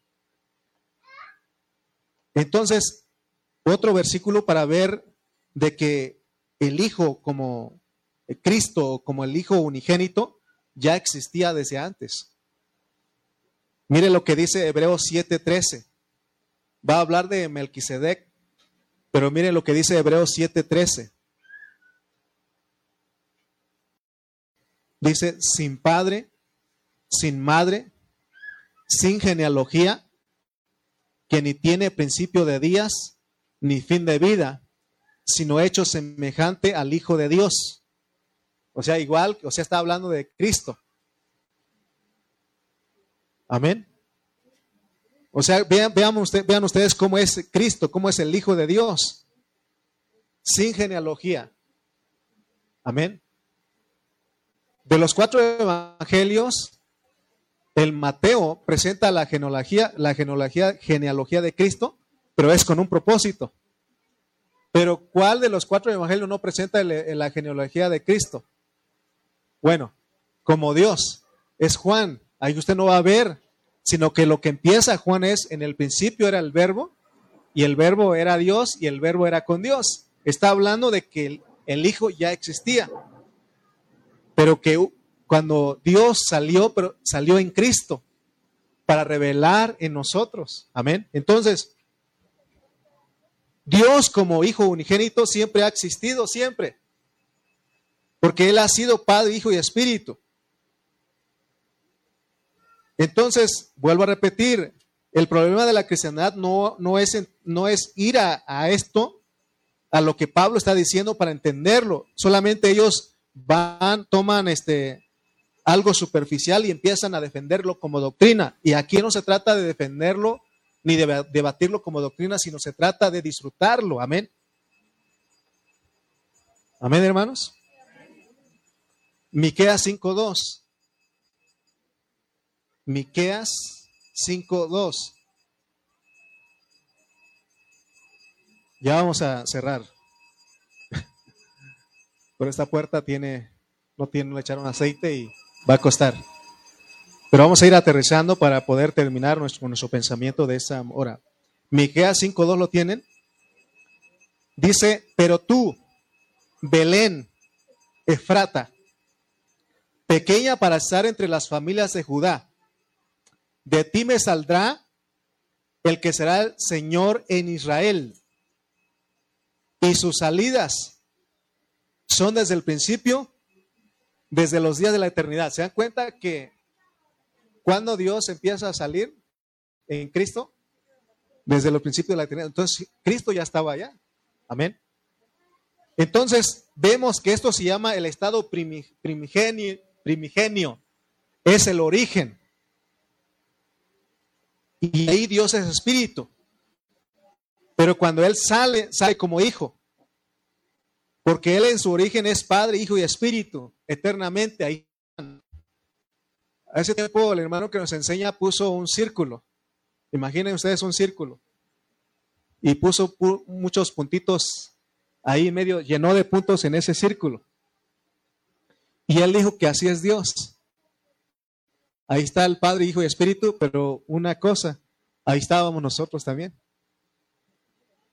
[SPEAKER 1] Entonces, otro versículo para ver de que el Hijo como Cristo, como el Hijo unigénito, ya existía desde antes. Mire lo que dice Hebreos 7:13. Va a hablar de Melquisedec pero miren lo que dice Hebreos 7:13. Dice, sin padre, sin madre, sin genealogía, que ni tiene principio de días, ni fin de vida, sino hecho semejante al Hijo de Dios. O sea, igual, o sea, está hablando de Cristo. Amén. O sea, vean, vean, vean ustedes cómo es Cristo, cómo es el Hijo de Dios, sin genealogía. Amén. De los cuatro evangelios, el Mateo presenta la genealogía, la genealogía, genealogía de Cristo, pero es con un propósito. Pero ¿cuál de los cuatro evangelios no presenta la genealogía de Cristo? Bueno, como Dios, es Juan. Ahí usted no va a ver, sino que lo que empieza Juan es, en el principio era el verbo, y el verbo era Dios, y el verbo era con Dios. Está hablando de que el, Hijo ya existía, pero que cuando Dios salió, pero salió en Cristo para revelar en nosotros. Amén. Entonces, Dios como Hijo unigénito siempre ha existido, siempre. Porque Él ha sido Padre, Hijo y Espíritu. Entonces, vuelvo a repetir, el problema de la cristiandad no, no, es, no es ir a, a, esto, a lo que Pablo está diciendo para entenderlo. Solamente ellos van, toman este, algo superficial y empiezan a defenderlo como doctrina. Y aquí no se trata de defenderlo ni de debatirlo como doctrina, sino se trata de disfrutarlo. Amén. Amén, hermanos. Miqueas 5:2. Miqueas 5:2. Ya vamos a cerrar. Pero esta puerta tiene, no tiene, le echaron aceite y va a costar. Pero vamos a ir aterrizando para poder terminar nuestro, nuestro pensamiento de esa hora. Miqueas 5.2 lo tienen. Dice, pero tú, Belén, Efrata, pequeña para estar entre las familias de Judá, de ti me saldrá el que será el Señor en Israel. Y sus salidas son desde el principio, desde los días de la eternidad. ¿Se dan cuenta que cuando Dios empieza a salir en Cristo? Desde el principio de la eternidad. Entonces, Cristo ya estaba allá. Amén. Entonces, vemos que esto se llama el estado primigenio, primigenio. Es el origen. Y ahí Dios es espíritu. Pero cuando Él sale, sale como hijo. Porque Él en su origen es Padre, Hijo y Espíritu, eternamente ahí a ese tiempo el hermano que nos enseña puso un círculo. Imaginen ustedes un círculo. Y puso muchos puntitos ahí medio, llenó de puntos en ese círculo. Y él dijo que así es Dios. Ahí está el Padre, Hijo y Espíritu, pero una cosa, ahí estábamos nosotros también.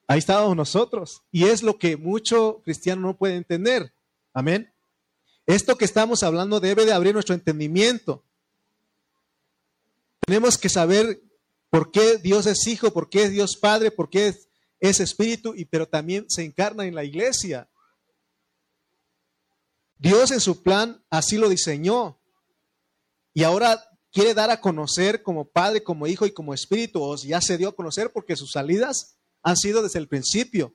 [SPEAKER 1] Ahí estábamos nosotros. Y es lo que mucho cristiano no puede entender. Amén. Esto que estamos hablando debe de abrir nuestro entendimiento. Tenemos que saber por qué Dios es Hijo, por qué es Dios Padre, por qué es, Espíritu, y, pero también se encarna en la iglesia. Dios en su plan así lo diseñó. Y ahora quiere dar a conocer como Padre, como Hijo y como Espíritu, o ya se dio a conocer porque sus salidas han sido desde el principio.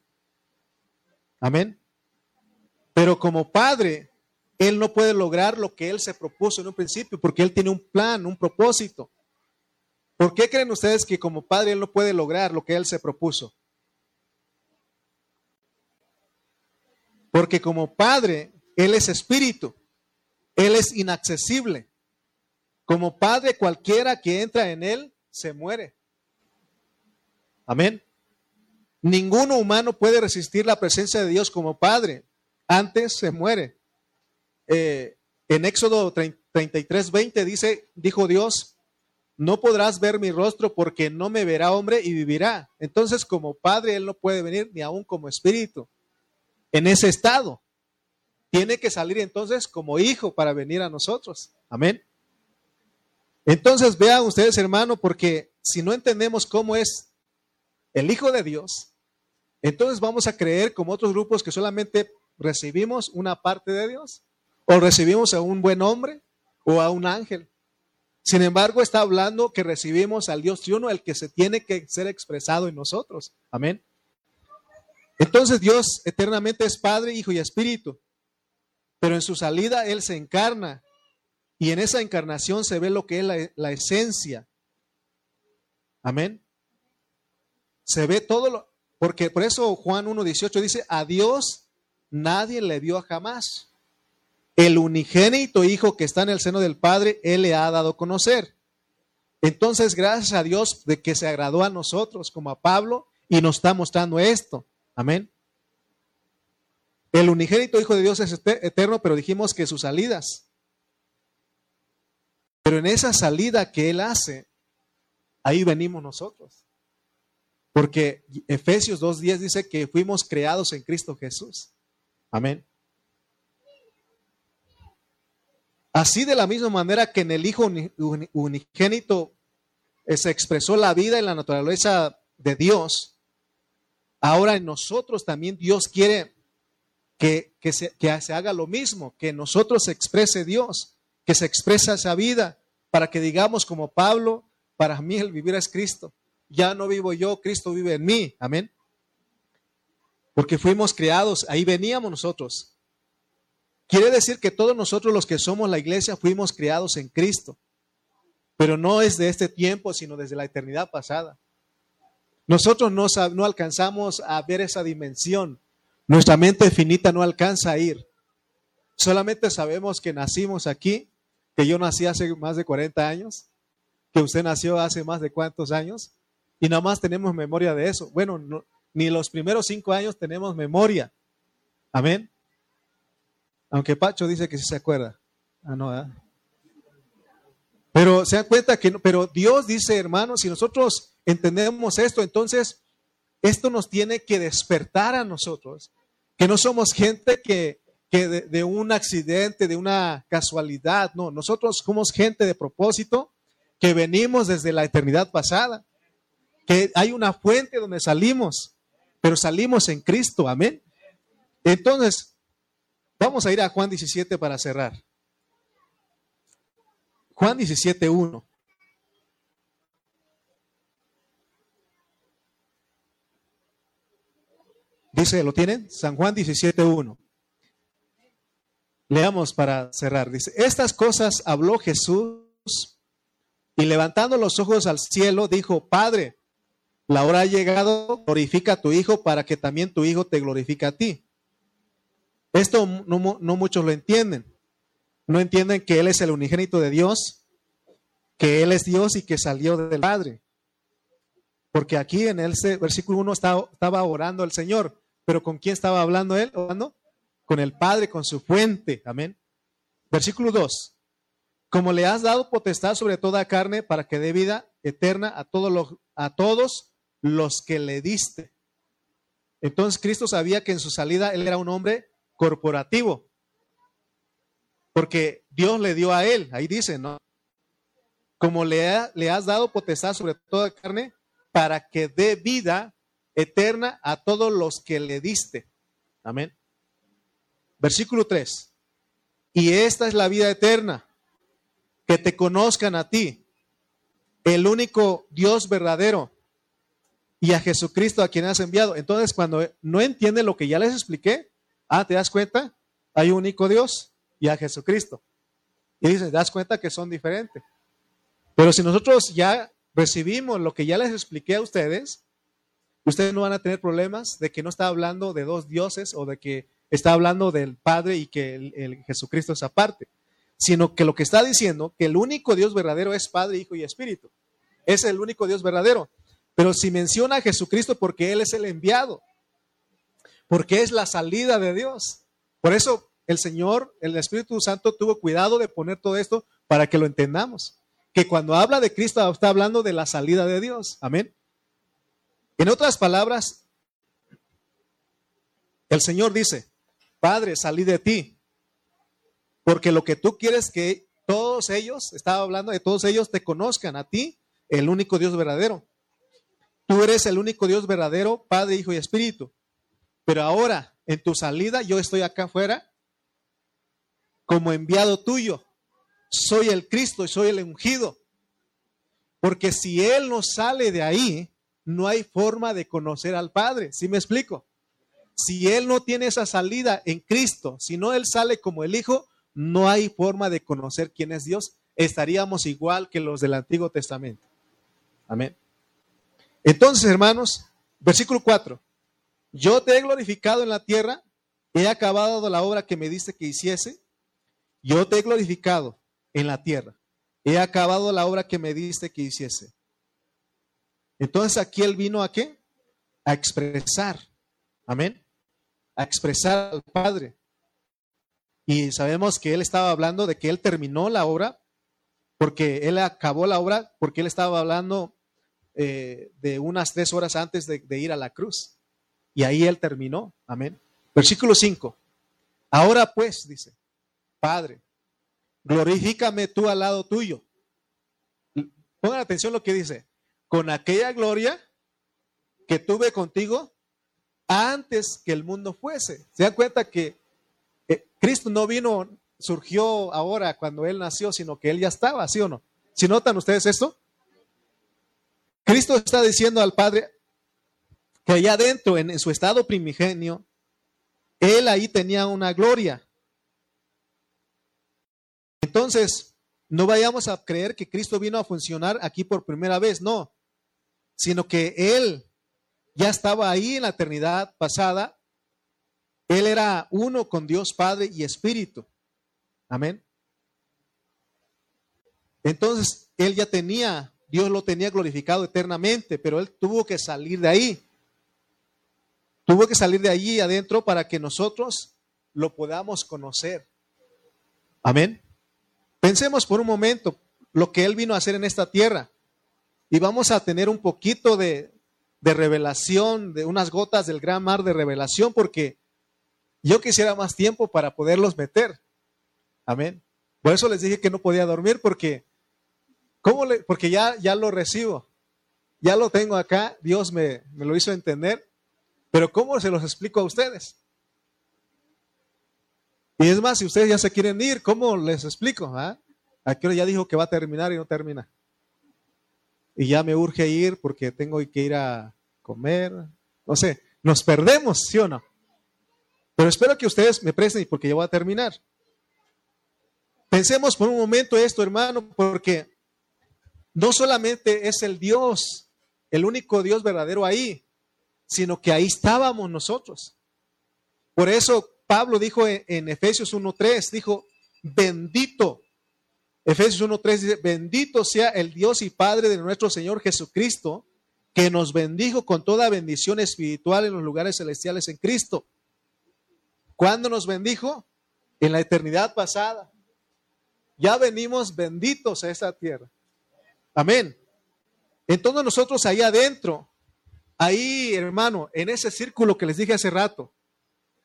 [SPEAKER 1] Amén. Pero como Padre, Él no puede lograr lo que Él se propuso en un principio, porque Él tiene un plan, un propósito. ¿Por qué creen ustedes que como padre él no puede lograr lo que él se propuso? Porque como padre, él es espíritu, él es inaccesible. Como padre, cualquiera que entra en él se muere. Amén. Ninguno humano puede resistir la presencia de Dios como padre. Antes se muere. Eh, en Éxodo 33, 20 dice, dijo Dios, no podrás ver mi rostro porque no me verá hombre y vivirá. Entonces, como padre, él no puede venir ni aún como espíritu en ese estado. Tiene que salir entonces como hijo para venir a nosotros. Amén. Entonces, vean ustedes, hermano, porque si no entendemos cómo es el Hijo de Dios, entonces vamos a creer como otros grupos que solamente recibimos una parte de Dios o recibimos a un buen hombre o a un ángel. Sin embargo, está hablando que recibimos al Dios triuno, el que se tiene que ser expresado en nosotros. Amén. Entonces Dios eternamente es Padre, Hijo y Espíritu. Pero en su salida Él se encarna. Y en esa encarnación se ve lo que es la, esencia. Amén. Se ve todo lo... Porque por eso Juan 1.18 dice, a Dios nadie le vio jamás. El unigénito Hijo que está en el seno del Padre, Él le ha dado conocer. Entonces, gracias a Dios de que se agradó a nosotros como a Pablo y nos está mostrando esto. Amén. El unigénito Hijo de Dios es eterno, pero dijimos que sus salidas. Pero en esa salida que Él hace, ahí venimos nosotros. Porque Efesios 2.10 dice que fuimos creados en Cristo Jesús. Amén. Así de la misma manera que en el Hijo unigénito eh, se expresó la vida y la naturaleza de Dios, ahora en nosotros también Dios quiere que, se, que se haga lo mismo, que nosotros se exprese Dios, que se expresa esa vida, para que digamos como Pablo, para mí el vivir es Cristo. Ya no vivo yo, Cristo vive en mí. Amén. Porque fuimos creados, ahí veníamos nosotros. Quiere decir que todos nosotros los que somos la iglesia fuimos criados en Cristo, pero no es de este tiempo, sino desde la eternidad pasada. Nosotros no, no alcanzamos a ver esa dimensión, nuestra mente finita no alcanza a ir. Solamente sabemos que nacimos aquí, que yo nací hace más de 40 años, que usted nació hace más de cuántos años, y nada más tenemos memoria de eso. Bueno, ni los primeros cinco años tenemos memoria. Amén. Aunque Pacho dice que sí se acuerda. Ah, no, Pero se dan cuenta que no, pero Dios dice, hermanos, si nosotros entendemos esto, entonces esto nos tiene que despertar a nosotros, que no somos gente que, de, de, un accidente, de una casualidad, no, nosotros somos gente de propósito, que venimos desde la eternidad pasada, que hay una fuente donde salimos, pero salimos en Cristo, amén. Entonces, Vamos a ir a Juan 17 para cerrar. Juan 17, 1. Dice, ¿lo tienen? San Juan 17, 1. Leamos para cerrar. Dice, estas cosas habló Jesús y levantando los ojos al cielo dijo, Padre, la hora ha llegado, glorifica a tu Hijo para que también tu Hijo te glorifique a ti. Esto no, muchos lo entienden. No entienden que Él es el unigénito de Dios, que Él es Dios y que salió del Padre. Porque aquí en el versículo 1 estaba, orando el Señor, pero ¿con quién estaba hablando Él? Orando con el Padre, con su fuente. Amén. Versículo 2. Como le has dado potestad sobre toda carne para que dé vida eterna a todos los, a todos los que le diste. Entonces Cristo sabía que en su salida Él era un hombre corporativo. Porque Dios le dio a él, ahí dice, ¿no? Como le, le has dado potestad sobre toda carne para que dé vida eterna a todos los que le diste. Amén. Versículo 3. Y esta es la vida eterna, que te conozcan a ti, el único Dios verdadero, y a Jesucristo a quien has enviado. Entonces, cuando no entiende lo que ya les expliqué, Ah, ¿te das cuenta? Hay un único Dios y a Jesucristo. Y dices, ¿te das cuenta que son diferentes? Pero si nosotros ya recibimos lo que ya les expliqué a ustedes, ustedes no van a tener problemas de que no está hablando de dos dioses o de que está hablando del Padre y que el, Jesucristo es aparte, sino que lo que está diciendo, que el único Dios verdadero es Padre, Hijo y Espíritu. Es el único Dios verdadero. Pero si menciona a Jesucristo porque Él es el enviado, porque es la salida de Dios. Por eso el Señor, el Espíritu Santo tuvo cuidado de poner todo esto para que lo entendamos. Que cuando habla de Cristo está hablando de la salida de Dios. Amén. En otras palabras, el Señor dice, Padre, salí de ti, porque lo que tú quieres que todos ellos, estaba hablando de todos ellos, te conozcan a ti, el único Dios verdadero. Tú eres el único Dios verdadero, Padre, Hijo y Espíritu. Pero ahora, en tu salida, yo estoy acá afuera como enviado tuyo. Soy el Cristo y soy el ungido. Porque si Él no sale de ahí, no hay forma de conocer al Padre. ¿Sí me explico? si Él no tiene esa salida en Cristo, si no Él sale como el Hijo, no hay forma de conocer quién es Dios. Estaríamos igual que los del Antiguo Testamento. Amén. Entonces, hermanos, versículo 4. Yo te he glorificado en la tierra, he acabado la obra que me diste que hiciese. Yo te he glorificado en la tierra, he acabado la obra que me diste que hiciese. Entonces aquí él vino a qué? A expresar. Amén. A expresar al Padre. Y sabemos que él estaba hablando de que él terminó la obra, porque él acabó la obra, porque él estaba hablando eh, de unas tres horas antes de, ir a la cruz. Y ahí él terminó. Amén. Versículo 5. Ahora pues, dice, Padre, glorifícame tú al lado tuyo. Pongan atención lo que dice. Con aquella gloria que tuve contigo antes que el mundo fuese. Se dan cuenta que eh, Cristo no vino, surgió ahora cuando Él nació, sino que Él ya estaba, ¿sí o no? ¿Si notan ustedes esto? Cristo está diciendo al Padre que allá adentro, en, su estado primigenio, Él ahí tenía una gloria. Entonces, no vayamos a creer que Cristo vino a funcionar aquí por primera vez, no, sino que Él ya estaba ahí en la eternidad pasada. Él era uno con Dios Padre y Espíritu. Amén. Entonces, Él ya tenía, Dios lo tenía glorificado eternamente, pero Él tuvo que salir de ahí. Tuvo que salir de allí adentro para que nosotros lo podamos conocer. Amén. Pensemos por un momento lo que Él vino a hacer en esta tierra. Y vamos a tener un poquito de, de revelación, de unas gotas del gran mar de revelación, porque yo quisiera más tiempo para poderlos meter. Amén. Por eso les dije que no podía dormir, porque, ¿cómo le, porque ya, ya lo recibo. Ya lo tengo acá, Dios me, me lo hizo entender, pero ¿cómo se los explico a ustedes? Y es más, si ustedes ya se quieren ir, ¿cómo les explico? ¿Ah? Aquí ya dijo que va a terminar y no termina y ya me urge ir porque tengo que ir a comer. No sé, nos perdemos, ¿sí o no? Pero espero que ustedes me presten porque ya voy a terminar. Pensemos por un momento esto, hermano, porque no solamente es el Dios, el único Dios verdadero ahí, sino que ahí estábamos nosotros. Por eso Pablo dijo en, en Efesios 1.3, dijo, bendito Efesios 1.3 dice, bendito sea el Dios y Padre de nuestro Señor Jesucristo, que nos bendijo con toda bendición espiritual en los lugares celestiales en Cristo. ¿Cuándo nos bendijo? En la eternidad pasada. Ya venimos benditos a esta tierra. Amén. Entonces nosotros ahí adentro, ahí hermano, en ese círculo que les dije hace rato,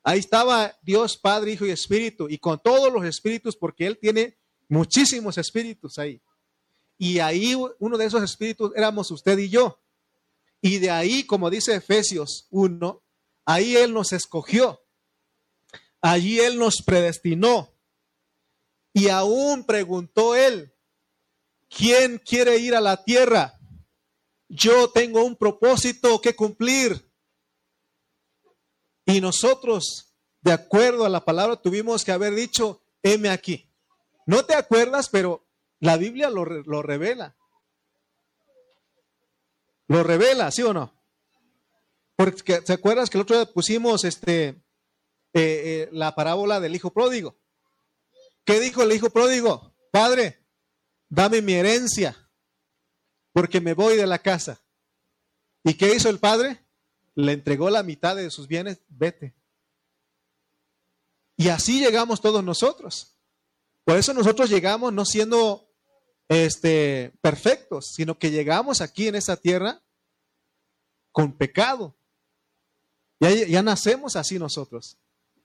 [SPEAKER 1] ahí estaba Dios, Padre, Hijo y Espíritu, y con todos los espíritus, porque Él tiene Muchísimos espíritus ahí. Y ahí uno de esos espíritus éramos usted y yo. Y de ahí, como dice Efesios 1, ahí Él nos escogió. Allí Él nos predestinó. Y aún preguntó Él, ¿quién quiere ir a la tierra? Yo tengo un propósito que cumplir. Y nosotros, de acuerdo a la palabra, tuvimos que haber dicho, heme aquí. No te acuerdas, pero la Biblia lo, revela. Lo revela, ¿sí o no? Porque te acuerdas que el otro día pusimos este, eh, eh, la parábola del hijo pródigo. ¿Qué dijo el hijo pródigo? Padre, dame mi herencia, porque me voy de la casa. ¿Y qué hizo el padre? Le entregó la mitad de sus bienes, vete. Y así llegamos todos nosotros. Por eso nosotros llegamos no siendo este, perfectos, sino que llegamos aquí en esta tierra con pecado. Ya, nacemos así nosotros.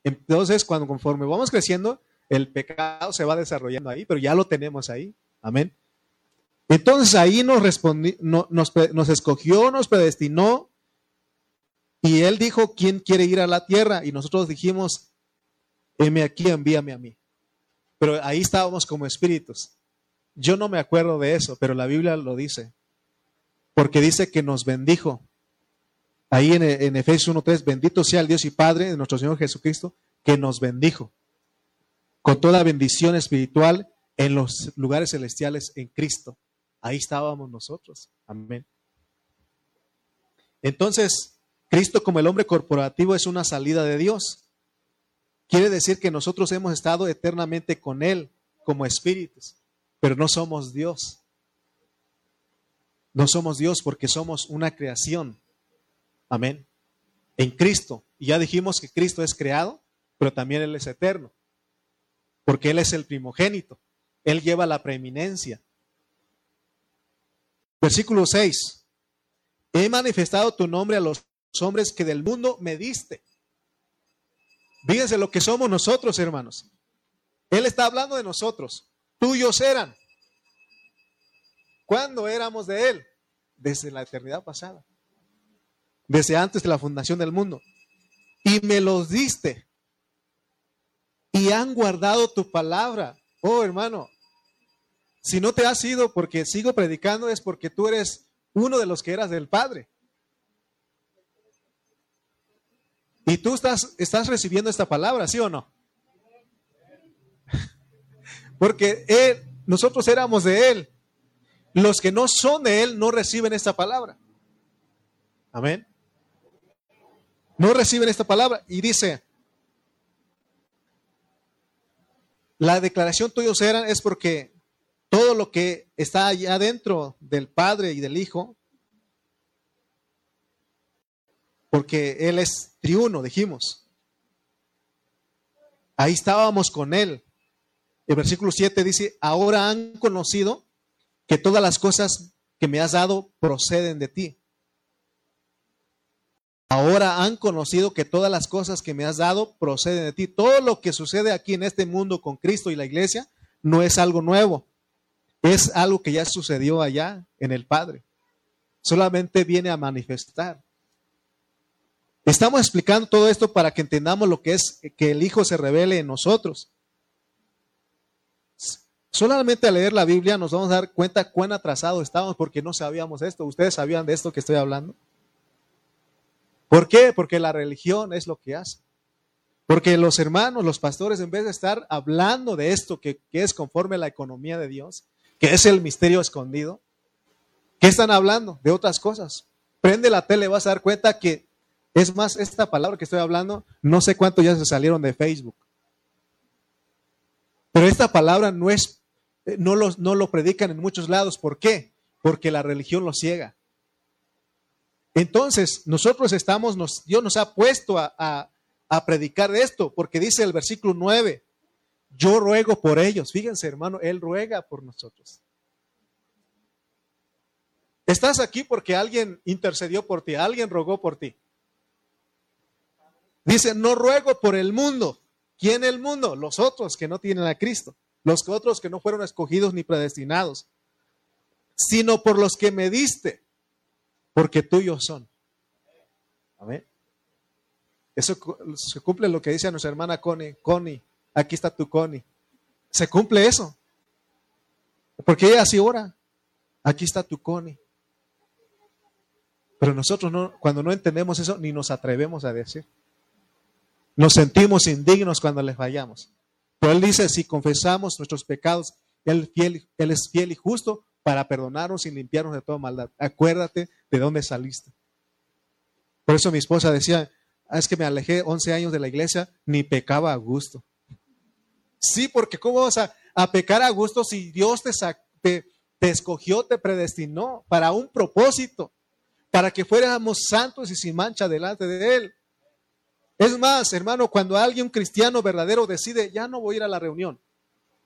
[SPEAKER 1] Entonces, cuando conforme vamos creciendo, el pecado se va desarrollando ahí, pero ya lo tenemos ahí. Amén. Entonces ahí nos, respondi, nos, nos escogió, nos predestinó, y él dijo, ¿quién quiere ir a la tierra? Y nosotros dijimos, heme aquí, envíame a mí. Pero ahí estábamos como espíritus. Yo no me acuerdo de eso, pero la Biblia lo dice. Porque dice que nos bendijo. Ahí en, en Efesios 1.3, bendito sea el Dios y Padre de nuestro Señor Jesucristo, que nos bendijo con toda bendición espiritual en los lugares celestiales en Cristo. Ahí estábamos nosotros. Amén. Entonces, Cristo como el hombre corporativo es una salida de Dios. Quiere decir que nosotros hemos estado eternamente con Él como espíritus, pero no somos Dios. No somos Dios porque somos una creación. Amén. En Cristo. Y ya dijimos que Cristo es creado, pero también Él es eterno. Porque Él es el primogénito. Él lleva la preeminencia. Versículo 6. He manifestado tu nombre a los hombres que del mundo me diste. Fíjense lo que somos nosotros, hermanos. Él está hablando de nosotros. Tuyos eran. ¿Cuándo éramos de Él? Desde la eternidad pasada. Desde antes de la fundación del mundo. Y me los diste. Y han guardado tu palabra. Oh, hermano. Si no te has ido porque sigo predicando es porque tú eres uno de los que eras del Padre. Y tú estás, estás recibiendo esta palabra, ¿sí o no? Porque él, nosotros éramos de Él. Los que no son de Él no reciben esta palabra. Amén. No reciben esta palabra. Y dice, la declaración tuyos eran es porque todo lo que está allá dentro del Padre y del Hijo porque Él es triuno, dijimos. Ahí estábamos con Él. El versículo 7 dice, ahora han conocido que todas las cosas que me has dado proceden de ti. Ahora han conocido que todas las cosas que me has dado proceden de ti. Todo lo que sucede aquí en este mundo con Cristo y la iglesia no es algo nuevo. Es algo que ya sucedió allá en el Padre. Solamente viene a manifestar. Estamos explicando todo esto para que entendamos lo que es que el Hijo se revele en nosotros. Solamente al leer la Biblia nos vamos a dar cuenta cuán atrasados estamos porque no sabíamos esto. ¿Ustedes sabían de esto que estoy hablando? ¿Por qué? Porque la religión es lo que hace. Porque los hermanos, los pastores, en vez de estar hablando de esto que, que es conforme a la economía de Dios, que es el misterio escondido, ¿qué están hablando? De otras cosas. Prende la tele, vas a dar cuenta que es más, esta palabra que estoy hablando, no sé cuánto ya se salieron de Facebook. Pero esta palabra no es, eh, no lo, no lo predican en muchos lados. ¿Por qué? Porque la religión lo ciega. Entonces, nosotros estamos, nos, Dios nos ha puesto a, a, a predicar esto, porque dice el versículo 9, yo ruego por ellos. Fíjense, hermano, Él ruega por nosotros. Estás aquí porque alguien intercedió por ti, alguien rogó por ti. Dice, no ruego por el mundo. ¿Quién el mundo? Los otros que no tienen a Cristo. Los otros que no fueron escogidos ni predestinados. Sino por los que me diste. Porque tuyos son. Amén. Eso se cumple lo que dice a nuestra hermana Connie. Connie, aquí está tu Connie. Se cumple eso. Porque ella así ora. Aquí está tu Connie. Pero nosotros no, cuando no entendemos eso, ni nos atrevemos a decir. Nos sentimos indignos cuando les fallamos. Pero Él dice, si confesamos nuestros pecados, él, fiel, él es fiel y justo para perdonarnos y limpiarnos de toda maldad. Acuérdate de dónde saliste. Por eso mi esposa decía, ah, es que me alejé 11 años de la iglesia, ni pecaba a gusto. Sí, porque ¿cómo vas a, pecar a gusto si Dios te, te, te escogió, te predestinó para un propósito, para que fuéramos santos y sin mancha delante de Él? Es más, hermano, cuando alguien cristiano verdadero decide, ya no voy a ir a la reunión,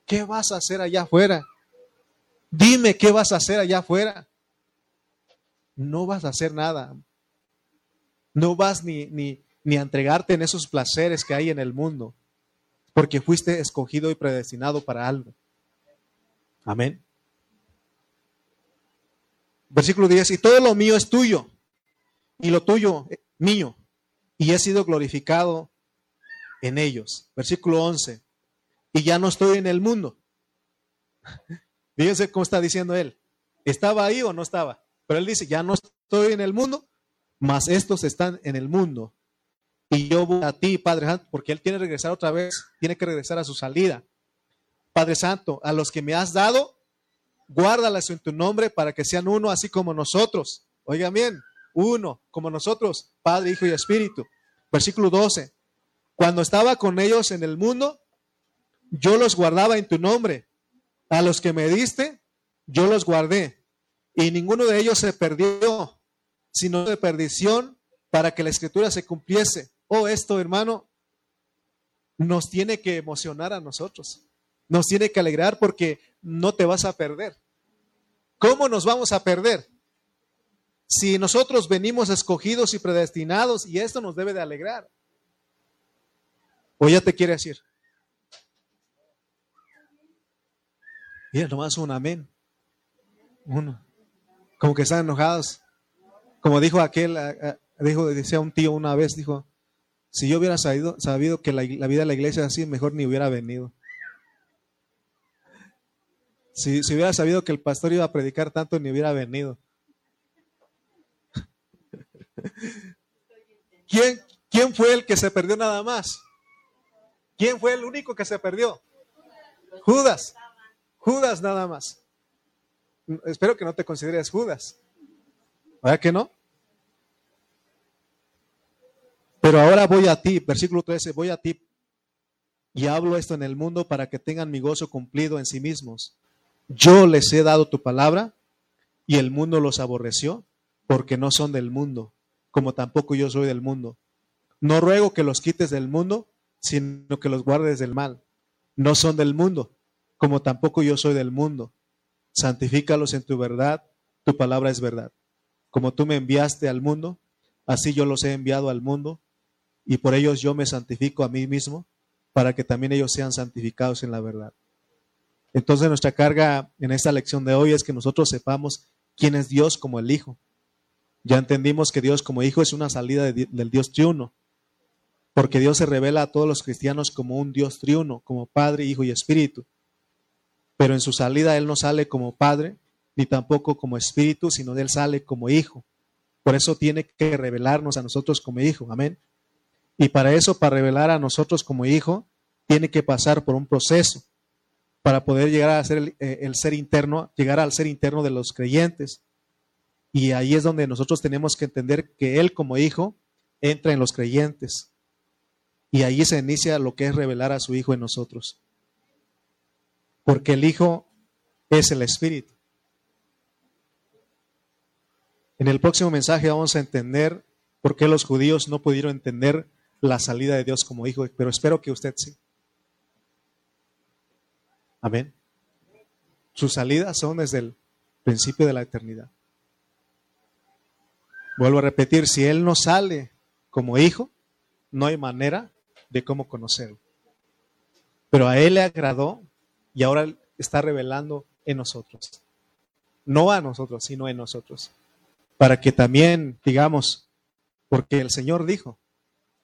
[SPEAKER 1] ¿qué vas a hacer allá afuera? Dime qué vas a hacer allá afuera. No vas a hacer nada. No vas ni, ni, ni a entregarte en esos placeres que hay en el mundo, porque fuiste escogido y predestinado para algo. Amén. Versículo 10, y todo lo mío es tuyo, y lo tuyo eh, mío y he sido glorificado en ellos. Versículo 11. Y ya no estoy en el mundo. Fíjense cómo está diciendo él. ¿Estaba ahí o no estaba? Pero él dice, ya no estoy en el mundo, mas estos están en el mundo. Y yo voy a ti, Padre Santo, porque Él tiene que regresar otra vez, tiene que regresar a su salida. Padre Santo, a los que me has dado, guárdalas en tu nombre para que sean uno así como nosotros. Oigan bien, uno como nosotros, Padre, Hijo y Espíritu. Versículo 12. Cuando estaba con ellos en el mundo, yo los guardaba en tu nombre. A los que me diste, yo los guardé. Y ninguno de ellos se perdió, sino de perdición para que la escritura se cumpliese. Oh, esto, hermano, nos tiene que emocionar a nosotros. Nos tiene que alegrar porque no te vas a perder. ¿Cómo nos vamos a perder? Si nosotros venimos escogidos y predestinados, y esto nos debe de alegrar. O ya te quiere decir. Mira, nomás un amén. Uno. Como que están enojados. Como dijo aquel, dijo, decía un tío una vez, dijo, si yo hubiera sabido, sabido que la, vida de la iglesia es así, mejor ni hubiera venido. Si, si, hubiera sabido que el pastor iba a predicar tanto, ni hubiera venido. ¿Quién, ¿Quién fue el que se perdió nada más? ¿Quién fue el único que se perdió? Judas. Judas nada más. Espero que no te consideres Judas. ¿Verdad que no? Pero ahora voy a ti, versículo 13, voy a ti y hablo esto en el mundo para que tengan mi gozo cumplido en sí mismos. Yo les he dado tu palabra y el mundo los aborreció porque no son del mundo, como tampoco yo soy del mundo. No ruego que los quites del mundo, sino que los guardes del mal. No son del mundo, como tampoco yo soy del mundo. Santifícalos en tu verdad, tu palabra es verdad. Como tú me enviaste al mundo, así yo los he enviado al mundo, y por ellos yo me santifico a mí mismo, para que también ellos sean santificados en la verdad. Entonces nuestra carga en esta lección de hoy es que nosotros sepamos quién es Dios como el Hijo. Ya entendimos que Dios como Hijo es una salida del Dios triuno, porque Dios se revela a todos los cristianos como un Dios triuno, como Padre, Hijo y Espíritu. Pero en su salida Él no sale como Padre, ni tampoco como Espíritu, sino Él sale como Hijo. Por eso tiene que revelarnos a nosotros como Hijo. Amén. Y para eso, para revelar a nosotros como Hijo, tiene que pasar por un proceso para poder llegar a ser eh, el, ser interno, llegar al ser interno de los creyentes. Y ahí es donde nosotros tenemos que entender que Él como Hijo entra en los creyentes. Y ahí se inicia lo que es revelar a su Hijo en nosotros. Porque el Hijo es el Espíritu. En el próximo mensaje vamos a entender por qué los judíos no pudieron entender la salida de Dios como Hijo, pero espero que usted sí. Amén. Sus salidas son desde el principio de la eternidad. Vuelvo a repetir, si Él no sale como hijo, no hay manera de cómo conocerlo. Pero a Él le agradó y ahora está revelando en nosotros. No a nosotros, sino en nosotros. Para que también digamos, porque el Señor dijo,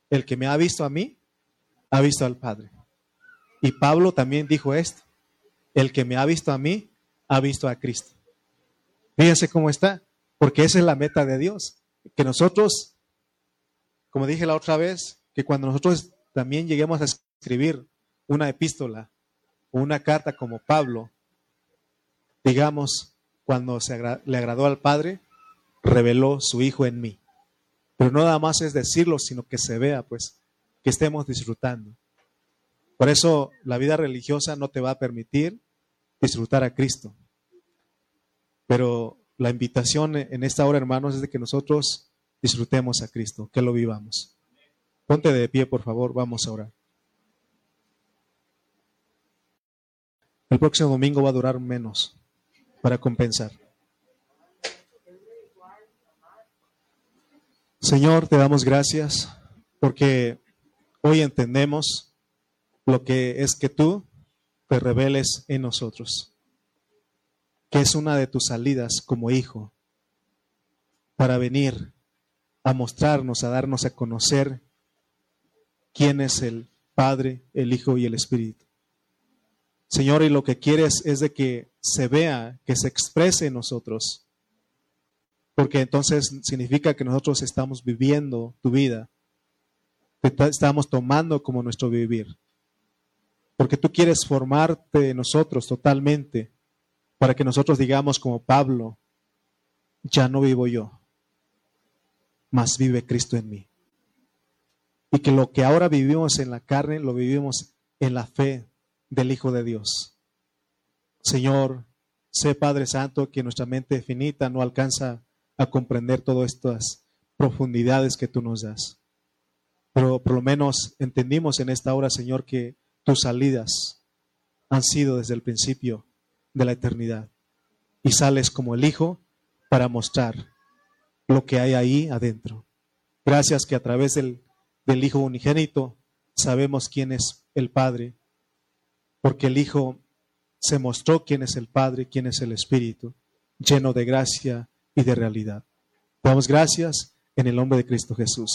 [SPEAKER 1] el que me ha visto a mí, ha visto al Padre. Y Pablo también dijo esto, el que me ha visto a mí, ha visto a Cristo. Fíjense cómo está, porque esa es la meta de Dios. Que nosotros, como dije la otra vez, que cuando nosotros también lleguemos a escribir una epístola o una carta como Pablo, digamos, cuando se le agradó al Padre, reveló su Hijo en mí. Pero no nada más es decirlo, sino que se vea, pues, que estemos disfrutando. Por eso la vida religiosa no te va a permitir disfrutar a Cristo. Pero la invitación en esta hora, hermanos, es de que nosotros disfrutemos a Cristo, que lo vivamos. Ponte de pie, por favor, vamos a orar. El próximo domingo va a durar menos para compensar. Señor, te damos gracias porque hoy entendemos lo que es que tú te reveles en nosotros, que es una de tus salidas como hijo, para venir a mostrarnos, a darnos a conocer quién es el Padre, el Hijo y el Espíritu. Señor, y lo que quieres es de que se vea, que se exprese en nosotros porque entonces significa que nosotros estamos viviendo tu vida, estamos tomando como nuestro vivir, porque tú quieres formarte de nosotros totalmente para que nosotros digamos como Pablo, ya no vivo yo, mas vive Cristo en mí. Y que lo que ahora vivimos en la carne, lo vivimos en la fe del Hijo de Dios. Señor, sé Padre Santo que nuestra mente finita no alcanza a comprender todas estas profundidades que tú nos das. Pero por lo menos entendimos en esta hora, Señor, que tus salidas han sido desde el principio de la eternidad. Y sales como el Hijo para mostrar lo que hay ahí adentro. Gracias que a través del, del Hijo unigénito sabemos quién es el Padre, porque el Hijo se mostró quién es el Padre, quién es el Espíritu, lleno de gracia y de realidad. Damos gracias en el nombre de Cristo Jesús.